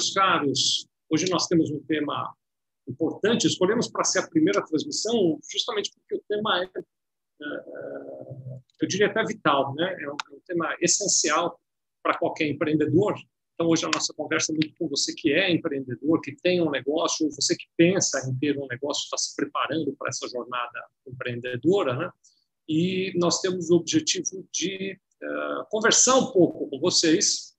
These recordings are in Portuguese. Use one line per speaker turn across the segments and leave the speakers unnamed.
Meus caros, hoje nós temos um tema importante. Escolhemos para ser a primeira transmissão justamente porque o tema é, é eu diria até vital, né? É é um tema essencial para qualquer empreendedor. Então, hoje a nossa conversa é muito com você que é empreendedor, que tem um negócio, ou você que pensa em ter um negócio, está se preparando para essa jornada empreendedora, né? E nós temos o objetivo de uh, conversar um pouco com vocês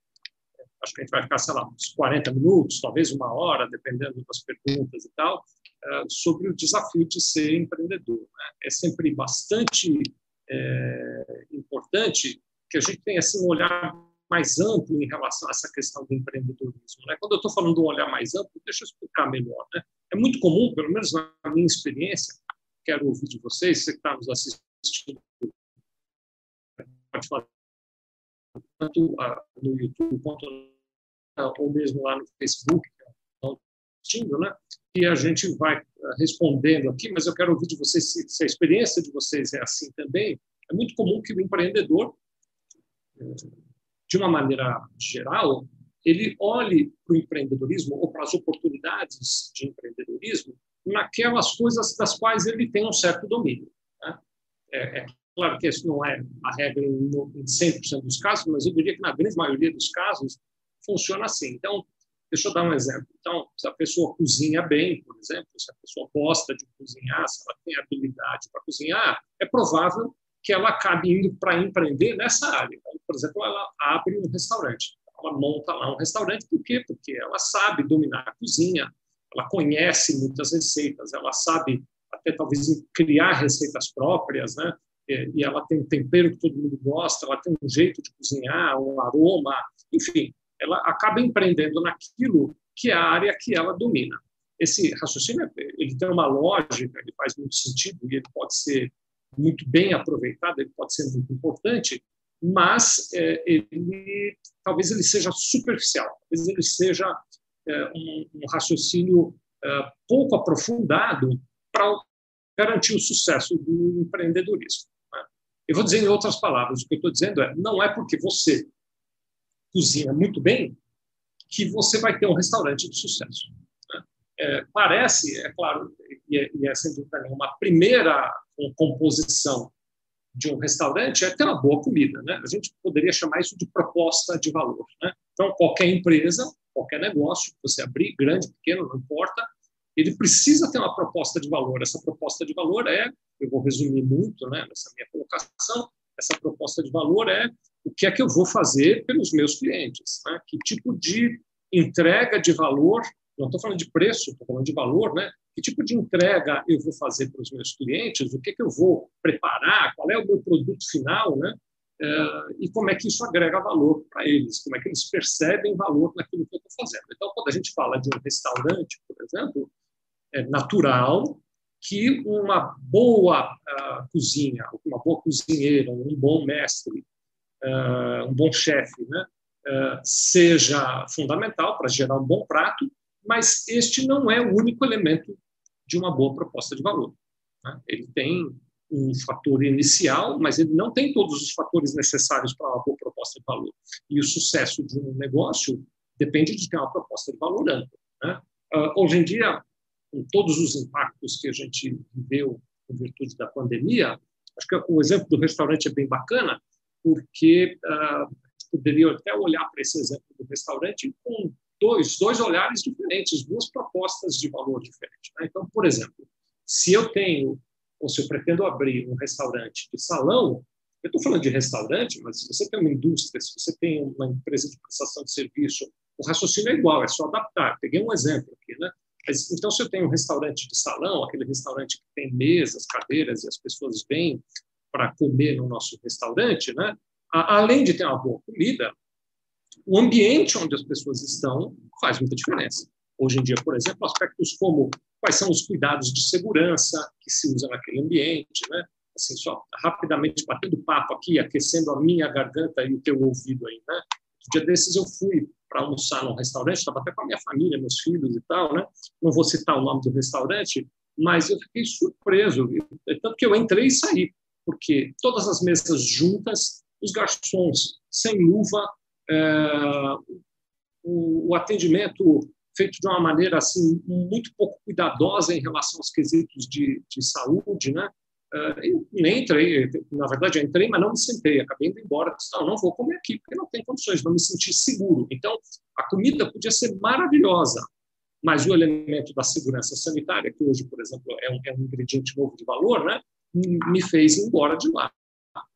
acho que a gente vai ficar, sei lá, uns 40 minutos, talvez uma hora, dependendo das perguntas e tal, eh, sobre o desafio de ser empreendedor. Né? É sempre bastante é, importante que a gente tenha assim, um olhar mais amplo em relação a essa questão do empreendedorismo. Né? Quando eu estou falando de um olhar mais amplo, deixa eu explicar melhor. Né? É muito comum, pelo menos na minha experiência, quero ouvir de vocês, você que está nos assistindo, pode falar tanto no YouTube quanto ou mesmo lá no Facebook, assistindo, né? E a gente vai eh, respondendo aqui, mas eu quero ouvir de vocês se, se a experiência de vocês é assim também. É muito comum que o empreendedor, eh, de uma maneira geral, ele olhe para o empreendedorismo ou para as oportunidades de empreendedorismo naquelas coisas das quais ele tem um certo domínio. Né? É, é, claro que isso não é a regra em 100% dos casos, mas eu diria que na grande maioria dos casos funciona assim. Então, deixa eu dar um exemplo. Então, se a pessoa cozinha bem, por exemplo, se a pessoa gosta de cozinhar, se ela tem habilidade para cozinhar, é provável que ela acabe indo para empreender nessa área. Então, por exemplo, ela abre um restaurante. Ela monta lá um restaurante, por quê? Porque ela sabe dominar a cozinha, ela conhece muitas receitas, ela sabe até talvez criar receitas próprias, né? E ela tem um tempero que todo mundo gosta, ela tem um jeito de cozinhar, um aroma, enfim, ela acaba empreendendo naquilo que é a área que ela domina. Esse raciocínio ele tem uma lógica, ele faz muito sentido e ele pode ser muito bem aproveitado, ele pode ser muito importante, mas é, ele talvez ele seja superficial, talvez ele seja é, um, um, raciocínio é, pouco aprofundado para garantir o sucesso do empreendedorismo. Né? Eu vou dizer em outras palavras, o que eu estou dizendo é, não é porque você cozinha muito bem, que você vai ter um restaurante de sucesso. É, parece, é claro, e é, e é sem dúvida uma primeira composição de um restaurante é ter uma boa comida. Né? A gente poderia chamar isso de proposta de valor. Né? Então, qualquer empresa, qualquer negócio, você abrir, grande, pequeno, não importa, ele precisa ter uma proposta de valor. Essa proposta de valor é, eu vou resumir muito né, nessa minha colocação, essa proposta de valor é o que é que eu vou fazer pelos meus clientes, né? que tipo de entrega de valor, não estou falando de preço, estou falando de valor, né? que tipo de entrega eu vou fazer para os meus clientes, o que, é que eu vou preparar, qual é o meu produto final, né? Uh, e como é que isso agrega valor para eles, como é que eles percebem valor naquilo que eu estou fazendo. Então, quando a gente fala de um restaurante, por exemplo, é natural que uma boa uh, cozinha, uma boa cozinheira, um bom mestre, uh, um bom chefe, né, uh, seja fundamental para gerar um bom prato, mas este não é o único elemento de uma boa proposta de valor. Né? Ele tem um fator inicial, mas ele não tem todos os fatores necessários para uma boa proposta de valor. E o sucesso de um negócio depende de ter uma proposta de valor ampla. Né? Uh, hoje em dia, com todos os impactos que a gente viveu em virtude da pandemia, acho que o exemplo do restaurante é bem bacana, porque uh, poderia até olhar para esse exemplo do restaurante com dois, dois olhares diferentes, duas propostas de valor diferentes. Né? Então, por exemplo, se eu tenho, ou se eu pretendo abrir um restaurante de salão, eu estou falando de restaurante, mas se você tem uma indústria, se você tem uma empresa de prestação de serviço, o raciocínio é igual, é só adaptar. Peguei um exemplo aqui, né? Mas, então, se eu tenho um restaurante de salão, aquele restaurante que tem mesas, cadeiras e as pessoas vêm para comer no nosso restaurante, né? além de ter uma boa comida, o ambiente onde as pessoas estão faz muita diferença. Hoje em dia, por exemplo, aspectos como quais são os cuidados de segurança que se usa naquele ambiente, né? Assim, só rapidamente batendo papo aqui, aquecendo a minha garganta e o teu ouvido aí, né? Um dia desses eu fui para almoçar num restaurante, estava até com a minha família, meus filhos e tal, né? Não vou citar o nome do restaurante, mas eu fiquei surpreso, tanto que eu entrei e saí porque todas as mesas juntas, os garçons sem luva, é, o, o atendimento feito de uma maneira assim muito pouco cuidadosa em relação aos quesitos de, de saúde, né? Uh, eu nem entrei, na verdade, eu entrei, mas não me sentei, acabei indo embora. Disse, não, não vou comer aqui, porque não tem condições, não me senti seguro. Então, a comida podia ser maravilhosa, mas o elemento da segurança sanitária, que hoje, por exemplo, é um, é um ingrediente novo de valor, né, me fez ir embora de lá.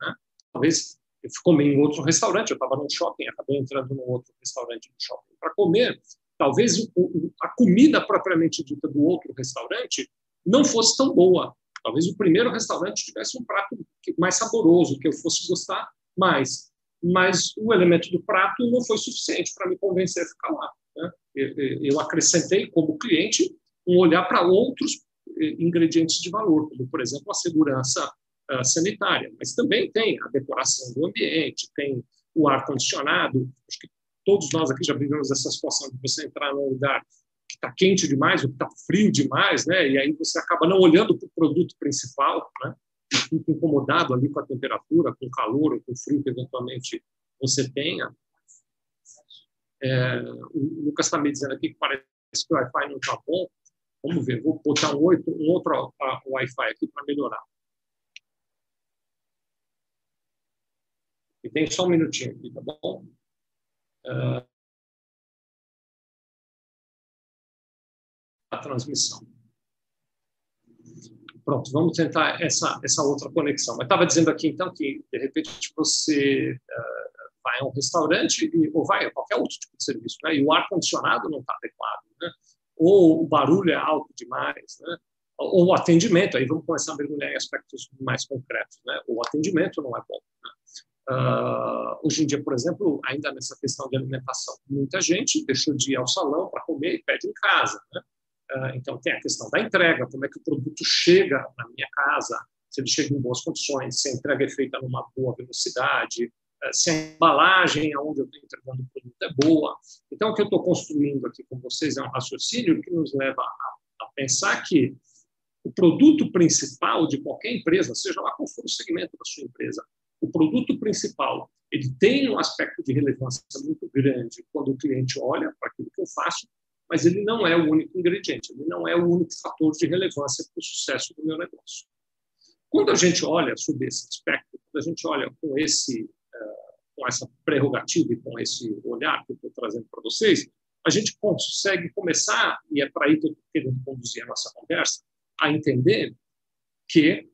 Né? Talvez eu comi em outro restaurante, eu estava num shopping, acabei entrando num outro restaurante no shopping para comer. Talvez o, a comida propriamente dita do outro restaurante não fosse tão boa, Talvez o primeiro restaurante tivesse um prato mais saboroso, que eu fosse gostar mais. Mas o elemento do prato não foi suficiente para me convencer a ficar lá. Né? Eu acrescentei, como cliente, um olhar para outros ingredientes de valor, como, por exemplo, a segurança ah, sanitária. Mas também tem a decoração do ambiente, tem o ar-condicionado. Acho que todos nós aqui já vivemos essa situação de você entrar num lugar que está quente demais ou que está frio demais, né? E aí você acaba não olhando para o produto principal, né? Fica incomodado ali com a temperatura, com o calor ou com o frio que eventualmente você tenha. É, o Lucas está me dizendo aqui que parece que o Wi-Fi não está bom. Vamos ver, vou botar um, outro, um outro Wi-Fi aqui para melhorar. E tem só um minutinho aqui, tá bom? Uh, a transmissão. Pronto, vamos tentar essa, essa outra conexão. Mas estava dizendo aqui, então, que, de repente, você uh, vai a um restaurante e, ou vai a qualquer outro tipo de serviço, né, e o ar-condicionado não está adequado, né, ou o barulho é alto demais, né, ou o atendimento, aí vamos começar a mergulhar em aspectos mais concretos, né, o atendimento não é bom. Né. Uh, hoje em dia, por exemplo, ainda nessa questão de alimentação, muita gente deixou de ir ao salão para comer e pede em casa, né? Ah, então, tem a questão da entrega, como é que o produto chega na minha casa, se ele chega em boas condições, se a entrega é feita numa boa velocidade, se a embalagem aonde eu estou entregando o produto é boa. Então, o que eu estou construindo aqui com vocês é um raciocínio que nos leva a, a pensar que o produto principal de qualquer empresa, seja lá qual for o segmento da sua empresa, o produto principal, ele tem um aspecto de relevância muito grande quando o cliente olha para aquilo que eu faço mas ele não é o único ingrediente, ele não é o único fator de relevância para o sucesso do meu negócio. Quando a gente olha sobre esse aspecto, quando a gente olha com esse com essa prerrogativa e com esse olhar que eu estou trazendo para vocês, a gente consegue começar, e é para aí que eu estou querendo conduzir a nossa conversa, a entender que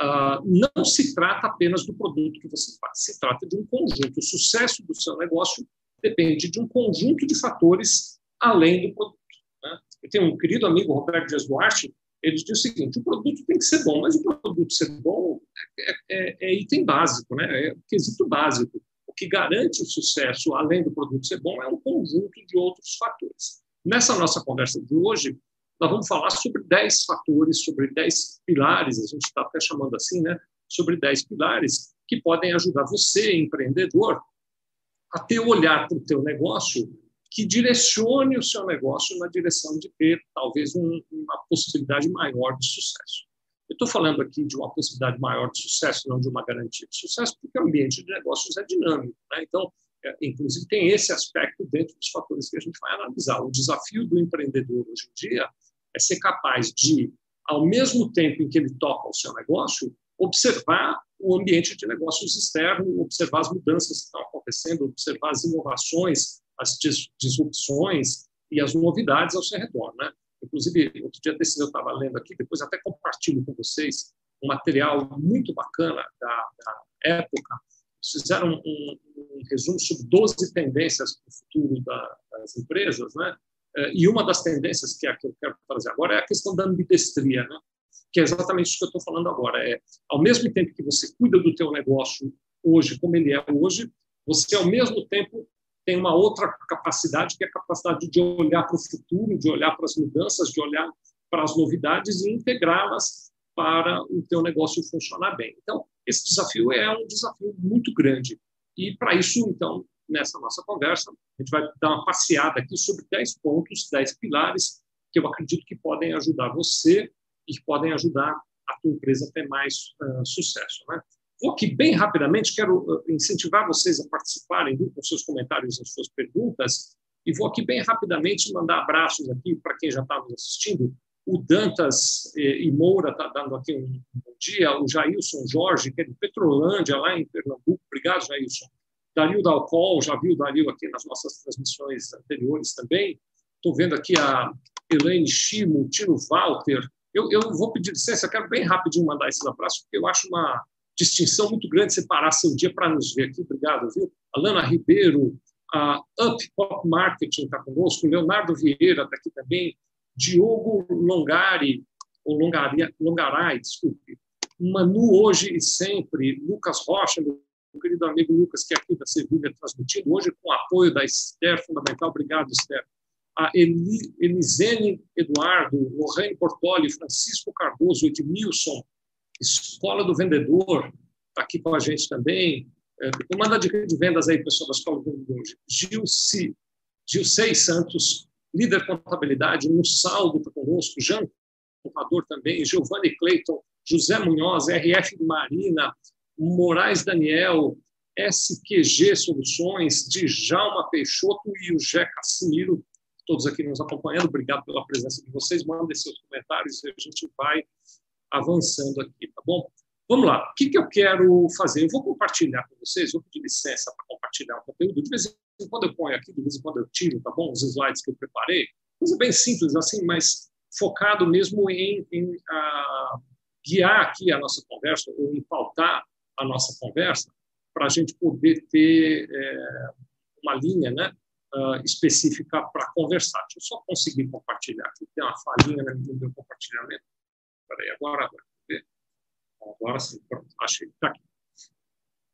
uh, não se trata apenas do produto que você faz, se trata de um conjunto. O sucesso do seu negócio depende de um conjunto de fatores além do produto. Né? Eu tenho um querido amigo, Roberto Dias Duarte, ele diz o seguinte: o produto tem que ser bom, mas o produto ser bom é, é, é item básico, né? é quesito básico. O que garante o sucesso, além do produto ser bom, é um conjunto de outros fatores. Nessa nossa conversa de hoje, nós vamos falar sobre 10 fatores, sobre 10 pilares, a gente está até chamando assim, né? sobre 10 pilares que podem ajudar você, empreendedor, a ter olhar para o teu negócio que direcione o seu negócio na direção de ter talvez um, uma possibilidade maior de sucesso. Eu estou falando aqui de uma possibilidade maior de sucesso, não de uma garantia de sucesso, porque o ambiente de negócios é dinâmico. Né? Então, é, inclusive, tem esse aspecto dentro dos fatores que a gente vai analisar. O desafio do empreendedor hoje em dia é ser capaz de, ao mesmo tempo em que ele toca o seu negócio, observar o ambiente de negócios externo, observar as mudanças que estão acontecendo, observar as inovações as disrupções e as novidades ao seu redor. Né? Inclusive, outro dia desse eu estava lendo aqui, depois até compartilho com vocês um material muito bacana da, da época. Fizeram um, um, resumo sobre 12 tendências para o futuro da, das empresas, né? Eh, e uma das tendências que é que eu quero trazer agora é a questão da ambidestria, né? que é exatamente isso que eu estou falando agora. É, ao mesmo tempo que você cuida do teu negócio hoje, como ele é hoje, você, ao mesmo tempo, tem uma outra capacidade, que é a capacidade de olhar para o futuro, de olhar para as mudanças, de olhar para as novidades e integrá-las para o teu negócio funcionar bem. Então, esse desafio é um desafio muito grande. E, para isso, então, nessa nossa conversa, a gente vai dar uma passeada aqui sobre 10 pontos, 10 pilares que eu acredito que podem ajudar você e que podem ajudar a tua empresa a ter mais uh, sucesso. Né? Vou aqui bem rapidamente, quero uh, incentivar vocês a participarem com seus comentários e suas perguntas. E vou aqui bem rapidamente mandar abraços aqui para quem já está nos assistindo. O Dantas eh, e Moura está dando aqui um bom dia. O Jailson Jorge, que é de Petrolândia, lá em Pernambuco. Obrigado, Jailson. Dario Dalcol, já viu o Dario aqui nas nossas transmissões anteriores também. Estou vendo aqui a Elaine Chimo, Tino Walter. Eu, eu vou pedir licença, quero bem rapidinho mandar esses abraços, porque eu acho uma distinção muito grande separar seu dia para nos ver aqui. Obrigado, viu? Alana Ribeiro, a Up Pop Marketing está conosco, Leonardo Vieira está aqui também, Diogo Longari, ou Longari, Longaray, desculpe, Manu hoje e sempre, Lucas Rocha, meu querido amigo Lucas, que é aqui da Sevilha, transmitindo hoje com o apoio da Esther, fundamental. Obrigado, Esther. A Eli, Elisene Eduardo, Lorraine Portoli, Francisco Cardoso, Edmilson, Escola do Vendedor, está aqui com a gente também. É, manda dica de vendas aí, pessoal da Escola do Vendedor. Gilci, Gilcei Santos, líder contabilidade, no saldo está conosco, Jean, contador também, Giovanni Cleiton, José Munhoz, RF Marina, Moraes Daniel, SQG Soluções, Djalma Peixoto e o Jé Cassimiro, todos aqui nos acompanhando. Obrigado pela presença de vocês. Mandem seus comentários e a gente vai avançando aqui, tá bom? Vamos lá. O que, que eu quero fazer? Eu vou compartilhar com vocês, vou pedir licença para compartilhar o conteúdo. De vez em quando eu ponho aqui, de vez em quando eu tiro, tá bom? Os slides que eu preparei. Coisa bem simples, assim, mas focado mesmo em, em uh, guiar aqui a nossa conversa, ou em pautar a nossa conversa, para a gente poder ter é, uma linha né, uh, específica para conversar. Deixa eu só conseguir compartilhar aqui. Tem uma falhinha no meu compartilhamento. Espera aí, agora vai. Agora sim, pronto, achei. Está aqui.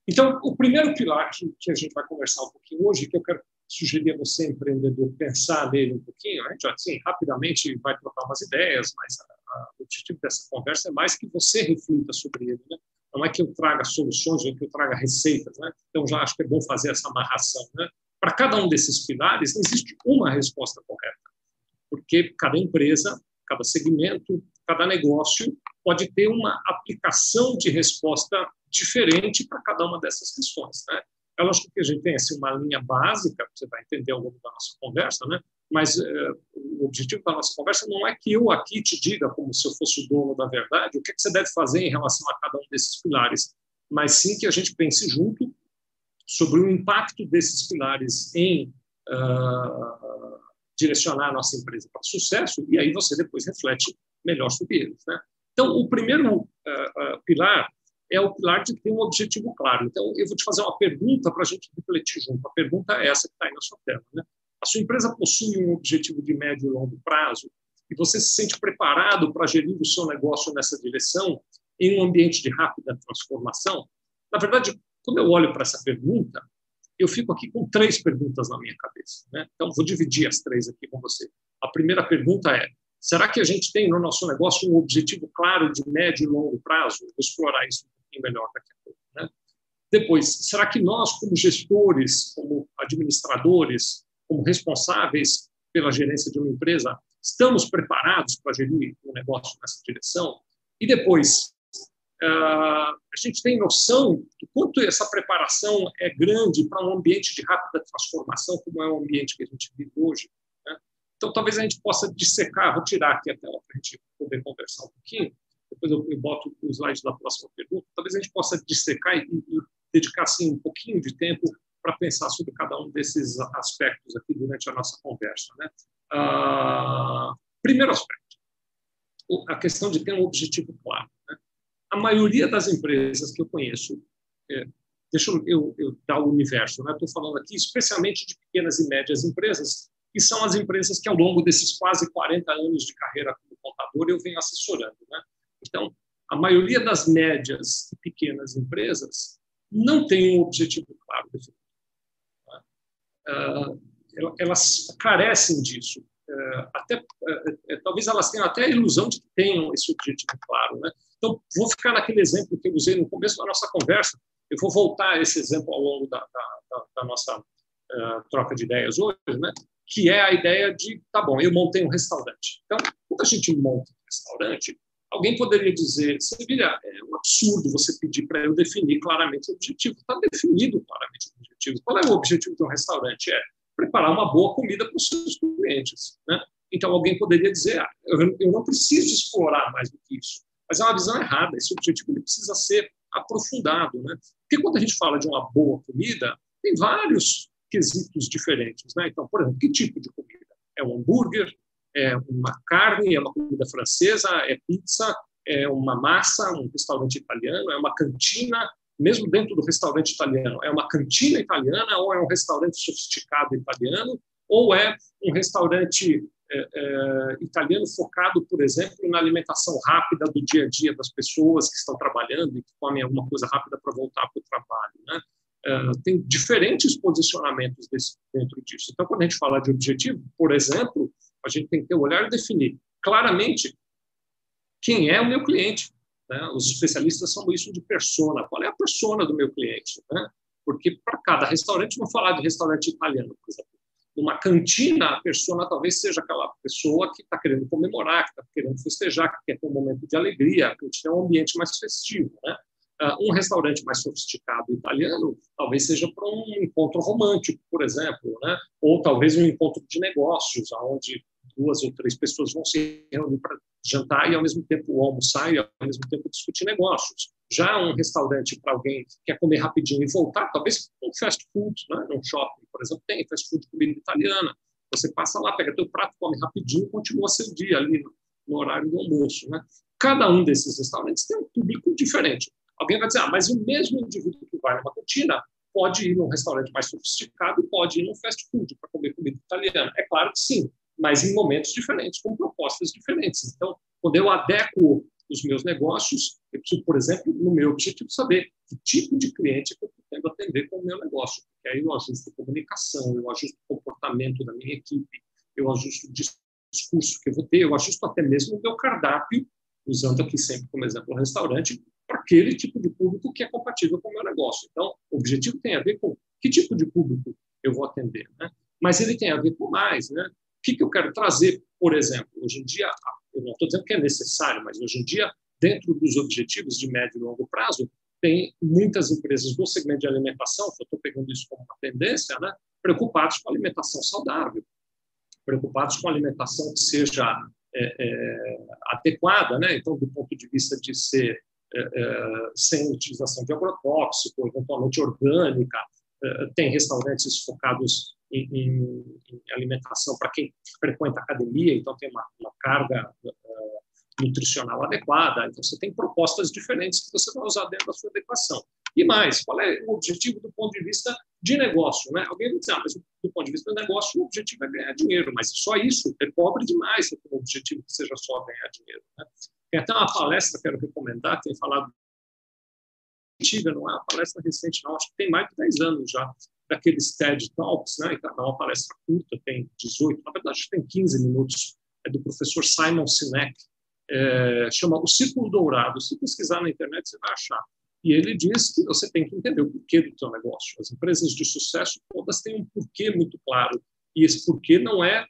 Então, o primeiro pilar que, que, a gente vai conversar um pouquinho hoje, que eu quero sugerir a você, empreendedor, pensar nele um pouquinho, a gente, assim, rapidamente vai trocar umas ideias, mas a, a, o objetivo dessa conversa é mais que você reflita sobre ele, né? Não é que eu traga soluções ou que eu traga receitas, né? Então, já acho que é bom fazer essa amarração, né? Para cada um desses pilares, não existe uma resposta correta, porque cada empresa, cada segmento, cada negócio pode ter uma aplicação de resposta diferente para cada uma dessas questões. Né? É lógico que a gente tem assim, uma linha básica, você vai entender ao longo da nossa conversa, né? mas uh, o objetivo da nossa conversa não é que eu aqui te diga, como se eu fosse o dono da verdade, o que, é que você deve fazer em relação a cada um desses pilares, mas sim que a gente pense junto sobre o impacto desses pilares em uh, direcionar a nossa empresa para sucesso, e aí você depois reflete melhor sobre eles. Né? Então, o primeiro uh, uh, pilar é o pilar de ter um objetivo claro. Então, eu vou te fazer uma pergunta para a gente refletir junto. A pergunta é essa que está aí na sua tela. Né? A sua empresa possui um objetivo de médio e longo prazo e você se sente preparado para gerir o seu negócio nessa direção em um ambiente de rápida transformação? Na verdade, quando eu olho para essa pergunta, eu fico aqui com três perguntas na minha cabeça. Né? Então, vou dividir as três aqui com você. A primeira pergunta é: será que a gente tem no nosso negócio um objetivo claro de médio e longo prazo? Vou explorar isso um pouquinho melhor daqui a pouco. Né? Depois, será que nós, como gestores, como administradores, como responsáveis pela gerência de uma empresa, estamos preparados para gerir um negócio nessa direção? E depois, ah, a gente tem noção do quanto essa preparação é grande para um ambiente de rápida transformação, como é o ambiente que a gente vive hoje. Né? Então, talvez a gente possa dissecar, vou tirar aqui a tela para a gente poder conversar um pouquinho, depois eu, eu boto o slide da próxima pergunta, talvez a gente possa dissecar e, e dedicar assim, um pouquinho de tempo para pensar sobre cada um desses aspectos aqui durante a nossa conversa. Né? Ah, primeiro aspecto, a questão de ter um objetivo claro. Né? a maioria das empresas que eu conheço, é, deixa eu, eu, dar o universo, né? Estou falando aqui especialmente de pequenas e médias empresas, que são as empresas que ao longo desses quase 40 anos de carreira como contador eu venho assessorando, né? Então, a maioria das médias e pequenas empresas não tem um objetivo claro. Né? Uh, elas carecem disso. Uh, até uh, talvez elas tenham até a ilusão de que tenham esse objetivo claro, né? Então, vou ficar naquele exemplo que eu usei no começo da nossa conversa. Eu vou voltar a esse exemplo ao longo da, da, da nossa uh, troca de ideias hoje, né? Que é a ideia de, tá bom, eu montei um restaurante. Então, quando a gente monta um restaurante, alguém poderia dizer, Sevilha, é um absurdo você pedir para eu definir claramente o objetivo. Está definido claramente o objetivo. Qual é o objetivo de um restaurante? É preparar uma boa comida para os seus clientes. Né? Então, alguém poderia dizer, ah, eu não preciso explorar mais do que isso. Mas é uma visão errada. Esse objetivo ele precisa ser aprofundado. Né? Porque quando a gente fala de uma boa comida, tem vários quesitos diferentes. Né? Então, por exemplo, que tipo de comida? É um hambúrguer? É uma carne? É uma comida francesa? É pizza? É uma massa? Um restaurante italiano? É uma cantina? Mesmo dentro do restaurante italiano, é uma cantina italiana ou é um restaurante sofisticado italiano? Ou é um restaurante é, é, italiano focado, por exemplo, na alimentação rápida do dia a dia das pessoas que estão trabalhando e que comem alguma coisa rápida para voltar para o trabalho. Né? É, tem diferentes posicionamentos desse, dentro disso. Então, quando a gente fala de objetivo, por exemplo, a gente tem que ter o olhar e definir claramente quem é o meu cliente. Né? Os especialistas são isso de persona. Qual é a persona do meu cliente? Né? Porque para cada restaurante, vamos falar de restaurante italiano, por exemplo numa cantina, a pessoa talvez seja aquela pessoa que está querendo comemorar, que está querendo festejar, que quer ter um momento de alegria. A cantina é um ambiente mais festivo. Né? Uh, um restaurante mais sofisticado italiano talvez seja para um encontro romântico, por exemplo, né? ou talvez um encontro de negócios, onde duas ou três pessoas vão se reunir para jantar e, ao mesmo tempo, almoçar e, ao mesmo tempo, discutir negócios. Já um restaurante para alguém que quer comer rapidinho e voltar, talvez um fast food, né? um shopping, por exemplo, tem fast food comida italiana. Você passa lá, pega teu prato, come rapidinho e continua seu dia ali no horário do almoço. Né? Cada um desses restaurantes tem um público diferente. Alguém vai dizer, ah, mas o mesmo indivíduo que vai numa cantina pode ir num restaurante mais sofisticado e pode ir num fast food para comer comida italiana. É claro que sim, mas em momentos diferentes, com propostas diferentes. Então, quando eu adequo os meus negócios, eu preciso, por exemplo, no meu objetivo, saber que tipo de cliente que eu pretendo atender com o meu negócio. Porque aí eu ajusto a comunicação, eu ajusto o comportamento da minha equipe, eu ajusto o discurso que eu vou ter, eu ajusto até mesmo o meu cardápio, usando aqui sempre como exemplo o restaurante, para aquele tipo de público que é compatível com o meu negócio. Então, o objetivo tem a ver com que tipo de público eu vou atender, né? Mas ele tem a ver com mais, né? que, que eu quero trazer, por exemplo? Hoje em dia, eu não estou dizendo que é necessário, mas hoje em dia, dentro dos objetivos de médio e longo prazo, tem muitas empresas do segmento de alimentação, eu estou pegando isso como uma tendência, né, preocupados com alimentação saudável, preocupados com alimentação que seja é, é, adequada, né? então, do ponto de vista de ser sem utilização de agrotóxico, eventualmente orgânica, é, tem restaurantes focados em, em, em alimentação para quem frequenta academia, então tem uma, uma carga nutricional adequada. Então você tem propostas diferentes que você vai usar dentro da sua adequação. E mais, qual é o objetivo do ponto de vista de negócio? Né? Alguém vai dizer, ah, mas do ponto de vista do negócio, o objetivo é ganhar dinheiro, mas só isso é pobre demais ter um objetivo que seja só ganhar dinheiro. Né? Tem até uma palestra que eu quero recomendar, tem falado antiga, não é uma palestra recente, não, acho que tem mais de 10 anos já, daqueles TED Talks, né, é uma palestra curta, tem 18, na verdade tem 15 minutos, é do professor Simon Sinek, é, chama O Círculo Dourado. Se pesquisar na internet, você vai achar. E ele diz que você tem que entender o porquê do seu negócio. As empresas de sucesso todas têm um porquê muito claro. E esse porquê não é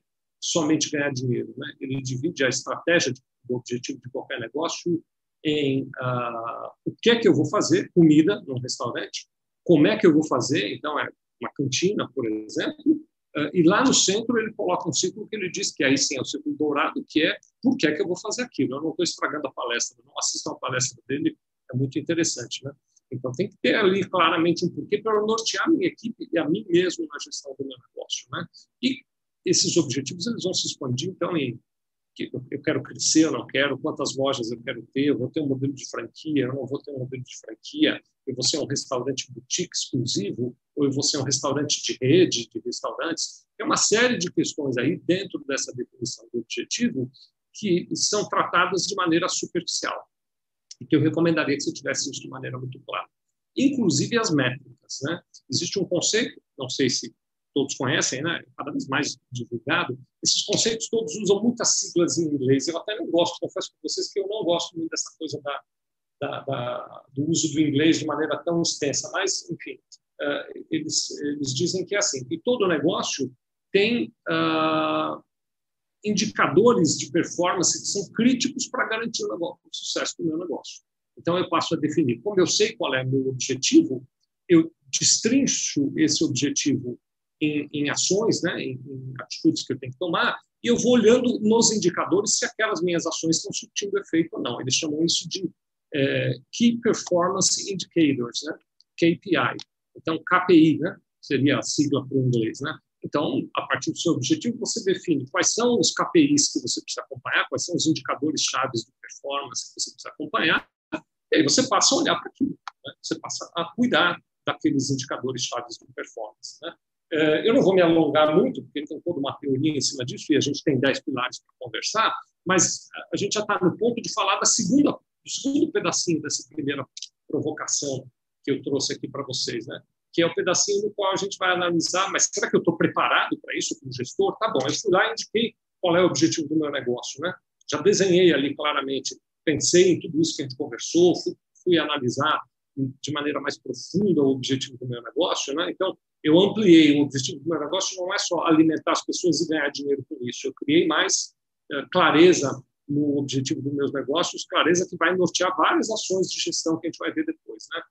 somente ganhar dinheiro. Né? Ele divide a estratégia do objetivo de qualquer negócio em uh, o que é que eu vou fazer, comida num restaurante, como é que eu vou fazer, então é uma cantina, por exemplo, uh, e lá no centro ele coloca um ciclo que ele diz que aí sim é o ciclo dourado, que é por que é que eu vou fazer aquilo. Eu não estou estragando a palestra, não assistam a palestra dele, é muito interessante, né? Então tem que ter ali claramente um porquê para nortear a minha equipe e a mim mesmo na gestão do meu negócio, né? E esses objetivos eles vão se expandir então em que eu quero crescer, não quero, quantas lojas eu quero ter, vou ter um modelo de franquia, não vou ter um modelo de franquia, eu vou ser um restaurante boutique exclusivo, ou eu vou ser um restaurante de rede de restaurantes. Tem uma série de questões aí dentro dessa definição do objetivo que são tratadas de maneira superficial e que eu recomendaria que você tivesse isso de maneira muito clara. Inclusive as métricas. Né? Existe um conceito, não sei se todos conhecem, né? cada vez mais divulgado, esses conceitos todos usam muitas siglas em inglês. Eu até não gosto, confesso para vocês que eu não gosto muito dessa coisa da, da, da, do uso do inglês de maneira tão extensa, mas, enfim, uh, eles, eles dizem que é assim, que todo negócio tem uh, indicadores de performance que são críticos para garantir o, negócio, o sucesso do meu negócio. Então, eu passo a definir. Como eu sei qual é o meu objetivo, eu destrincho esse objetivo em, em ações, né, em, em, atitudes que eu tenho que tomar, e eu vou olhando nos indicadores se aquelas minhas ações estão surtindo efeito ou não. Eles chamam isso de é, Key Performance Indicators, né, KPI. Então, KPI, né, seria a sigla para o inglês, né? Então, a partir do seu objetivo, você define quais são os KPIs que você precisa acompanhar, quais são os indicadores chaves de performance que você precisa acompanhar, e aí você passa a olhar para aquilo, né? você passa a cuidar daqueles indicadores chaves de performance. Né? É, eu não vou me alongar muito, porque tem toda uma teoria em cima disso e a gente tem dez pilares para conversar, mas a gente já está no ponto de falar da segunda, do segundo pedacinho dessa primeira provocação que eu trouxe aqui para vocês, né? que é o pedacinho no qual a gente vai analisar, mas será que eu estou preparado para isso como gestor? Tá bom, eu fui lá e indiquei qual é o objetivo do meu negócio, né? Já desenhei ali claramente, pensei em tudo isso que a gente conversou, fui, fui analisar de maneira mais profunda o objetivo do meu negócio, né? Então, eu ampliei o objetivo do meu negócio não é só alimentar as pessoas e ganhar dinheiro com isso. Eu criei mais é, clareza no objetivo dos meus negócios, clareza que vai nortear várias ações de gestão que a gente vai ver depois, né?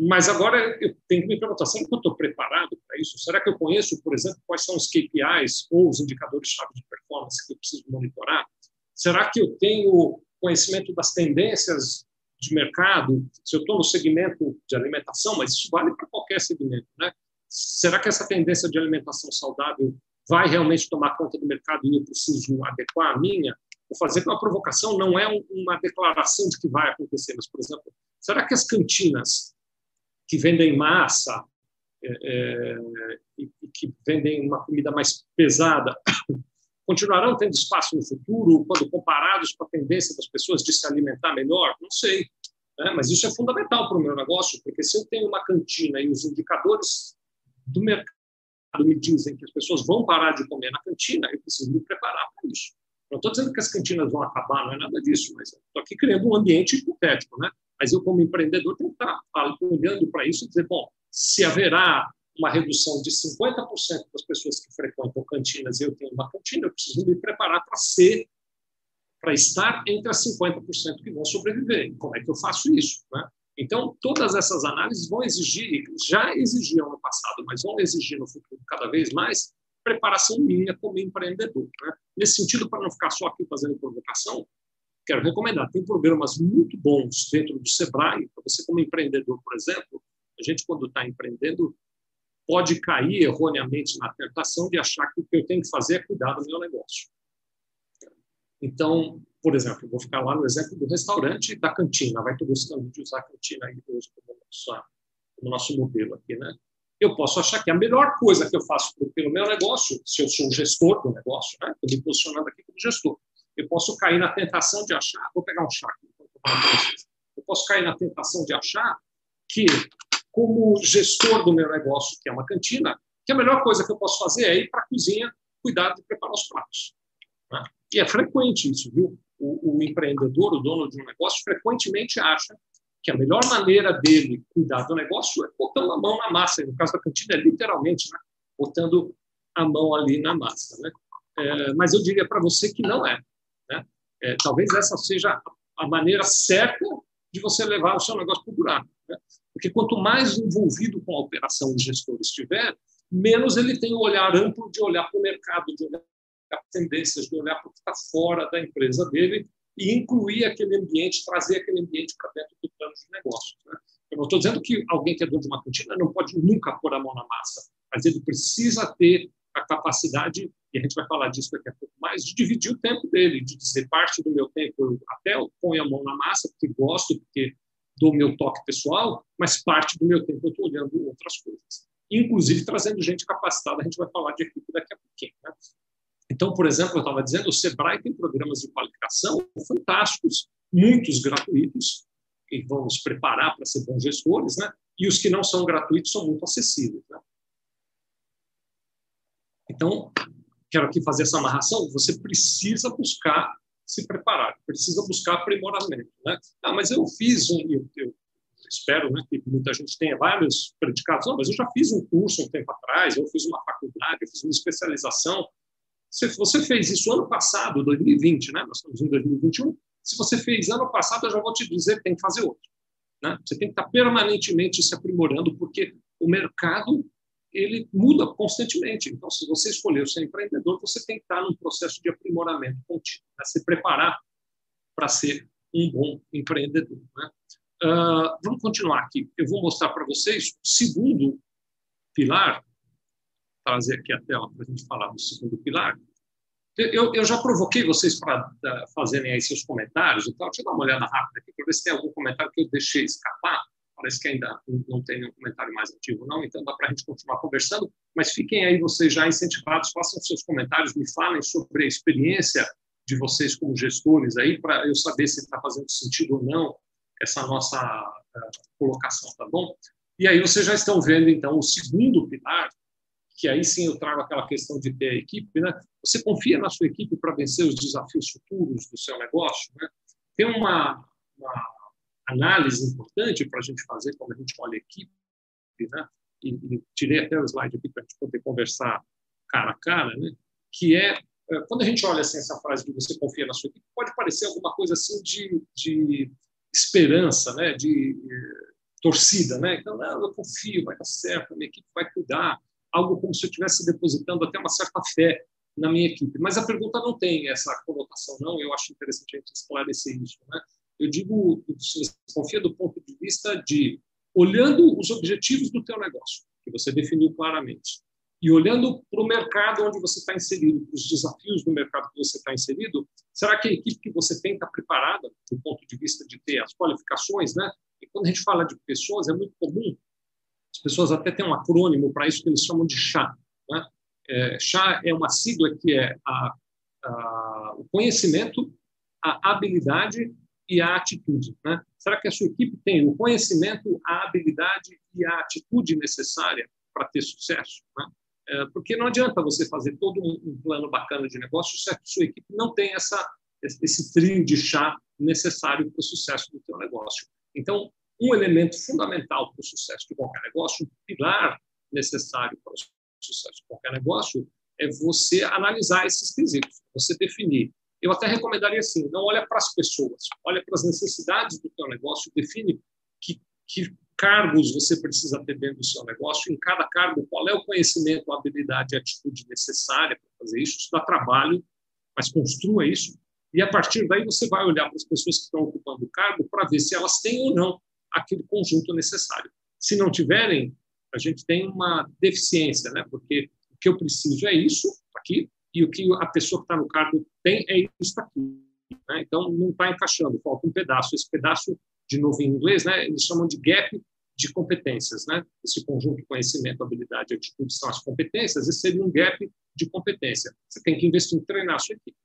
Mas agora eu tenho que me perguntar: será que eu estou preparado para isso? Será que eu conheço, por exemplo, quais são os KPIs ou os indicadores-chave de performance que eu preciso monitorar? Será que eu tenho conhecimento das tendências de mercado? Se eu estou no segmento de alimentação, mas isso vale para qualquer segmento, né? Será que essa tendência de alimentação saudável vai realmente tomar conta do mercado e eu preciso adequar a minha? Vou fazer uma provocação não é uma declaração de que vai acontecer, mas, por exemplo, será que as cantinas que vendem massa é, e, que vendem uma comida mais pesada continuarão tendo espaço no futuro quando comparados com a tendência das pessoas de se alimentar melhor? Não sei. Né? Mas isso é fundamental para o meu negócio, porque se eu tenho uma cantina e os indicadores do mercado me dizem que as pessoas vão parar de comer na cantina, eu preciso me preparar para isso. Não estou dizendo que as cantinas vão acabar, não é nada disso, mas estou aqui criando um ambiente hipotético, né? Mas eu, como empreendedor, tenho que estar olhando para isso e dizer, bom, se haverá uma redução de 50% das pessoas que frequentam cantinas e eu tenho uma cantina, eu preciso me preparar para ser, para estar entre as 50% que vão sobreviver. Como é que eu faço isso? Né? Então, todas essas análises vão exigir, já exigiam no passado, mas vão exigir no futuro cada vez mais preparação minha como empreendedor. Né? Nesse sentido, para não ficar só aqui fazendo provocação, quero recomendar. Tem programas muito bons dentro do Sebrae, para você como empreendedor, por exemplo, a gente quando está empreendendo pode cair erroneamente na tentação de achar que o que eu tenho que fazer é cuidar do meu negócio. Então, por exemplo, vou ficar lá no exemplo do restaurante da cantina. Vai estar gostando de usar a cantina aí hoje como, nosso, como nosso modelo aqui, né? Eu posso achar que a melhor coisa que eu faço pelo meu negócio, se eu sou gestor do negócio, né? Estou me posicionando aqui como gestor, eu posso cair na tentação de achar, vou pegar um chá aqui, eu posso cair na tentação de achar que, como gestor do meu negócio, que é uma cantina, que a melhor coisa que eu posso fazer é ir para a cozinha cuidar de preparar os pratos. E é frequente isso, viu? O, o, empreendedor, o dono de um negócio, frequentemente acha que a melhor maneira dele cuidar do negócio é botando a mão na massa. No caso da cantina, é literalmente né? botando a mão ali na massa. Né? É, mas eu diria para você que não é. Né? É, talvez essa seja a maneira certa de você levar o seu negócio para o buraco. Né? Porque quanto mais envolvido com a operação o gestor estiver, menos ele tem o olhar amplo de olhar para o mercado, de olhar para tendências, de olhar para o que está fora da empresa dele e incluir aquele ambiente, trazer aquele ambiente para dentro do plano de negócio. Né? Eu não estou dizendo que alguém que é dono de uma cantina não pode nunca pôr a mão na massa, mas ele precisa ter a capacidade e a gente vai falar disso daqui a pouco mais, de dividir o tempo dele, de dizer parte do meu tempo eu até ponho a mão na massa, porque gosto, porque dou meu toque pessoal, mas parte do meu tempo eu estou olhando outras coisas. Inclusive trazendo gente capacitada, a gente vai falar de equipe daqui a pouquinho. Né? Então, por exemplo, eu estava dizendo, o Sebrae tem programas de qualificação fantásticos, muitos gratuitos, que vão nos preparar para ser bons gestores, né? e os que não são gratuitos são muito acessíveis. Né? Então, quero aqui fazer essa amarração, você precisa buscar se preparar, precisa buscar aprimoramento. Né? Ah, mas eu fiz um, eu, eu espero né, que muita gente tenha vários predicados, não, mas eu já fiz um curso um tempo atrás, eu fiz uma faculdade, eu fiz uma especialização. Se você fez isso ano passado, 2020, né? nós estamos em 2021, se você fez ano passado, eu já vou te dizer, tem que fazer outro. Né? Você tem que estar permanentemente se aprimorando, porque o mercado ele muda constantemente. Então, se você escolher ser empreendedor, você tem que estar num processo de aprimoramento contínuo, né? se preparar para ser um bom empreendedor. Né? Uh, vamos continuar aqui. Eu vou mostrar para vocês o segundo pilar, trazer aqui a tela para a gente falar do segundo pilar. Eu, eu já provoquei vocês para fazerem aí seus comentários e tal. Deixa eu dar uma olhada rápida aqui para ver se tem algum comentário que eu deixei escapar. Parece que ainda não tem nenhum comentário mais ativo, não, então dá para a gente continuar conversando. Mas fiquem aí vocês já incentivados, façam seus comentários, me falem sobre a experiência de vocês como gestores aí, para eu saber se está fazendo sentido ou não essa nossa uh, colocação, tá bom? E aí vocês já estão vendo, então, o segundo pilar, que aí sim eu trago aquela questão de ter a equipe, né? Você confia na sua equipe para vencer os desafios futuros do seu negócio, né? Tem uma, uma análise importante para a gente fazer quando a gente olha a equipe, né? E, e tirei até o slide aqui para a gente poder conversar cara a cara, né? Que é, é quando a gente olha assim, essa frase de você confia na sua equipe, pode parecer alguma coisa assim de, de esperança, né? De eh, torcida, né? Então, não, eu confio, vai dar certo, a minha equipe vai cuidar, algo como se eu estivesse depositando até uma certa fé na minha equipe. Mas a pergunta não tem essa conotação, não. Eu acho interessante a gente esclarecer isso, né? Eu digo, confia do ponto de vista de olhando os objetivos do teu negócio, que você definiu claramente, e olhando para o mercado onde você está inserido, para os desafios do mercado que você está inserido, será que a equipe que você tem está preparada do ponto de vista de ter as qualificações, né? E quando a gente fala de pessoas, é muito comum, as pessoas até têm um acrônimo para isso que eles chamam de chá. Né? É, chá é uma sigla que é a, a, o conhecimento, a habilidade e a atitude. Né? Será que a sua equipe tem o conhecimento, a habilidade e a atitude necessária para ter sucesso? Né? É, porque não adianta você fazer todo um, um, plano bacana de negócio se a sua equipe não tem essa, esse trio de chá necessário para o sucesso do seu negócio. Então, um elemento fundamental para o sucesso de qualquer negócio, um pilar necessário para o sucesso de qualquer negócio, é você analisar esses quesitos, você definir. Eu até recomendaria assim, não olha para as pessoas, olha para as necessidades do teu negócio, define que, que cargos você precisa ter dentro do seu negócio, em cada cargo, qual é o conhecimento, a habilidade e atitude necessária para fazer isso, isso dá trabalho, mas construa isso, e a partir daí você vai olhar para as pessoas que estão ocupando o cargo para ver se elas têm ou não aquele conjunto necessário. Se não tiverem, a gente tem uma deficiência, né? porque o que eu preciso é isso, aqui, e o que a pessoa que está no cargo tem é isso aqui. Né? Então, não está encaixando, falta um pedaço. Esse pedaço, de novo em inglês, né, eles chamam de gap de competências. Né? Esse conjunto de conhecimento, habilidade e atitude são as competências, esse seria um gap de competência. Você tem que investir em treinar a sua equipe.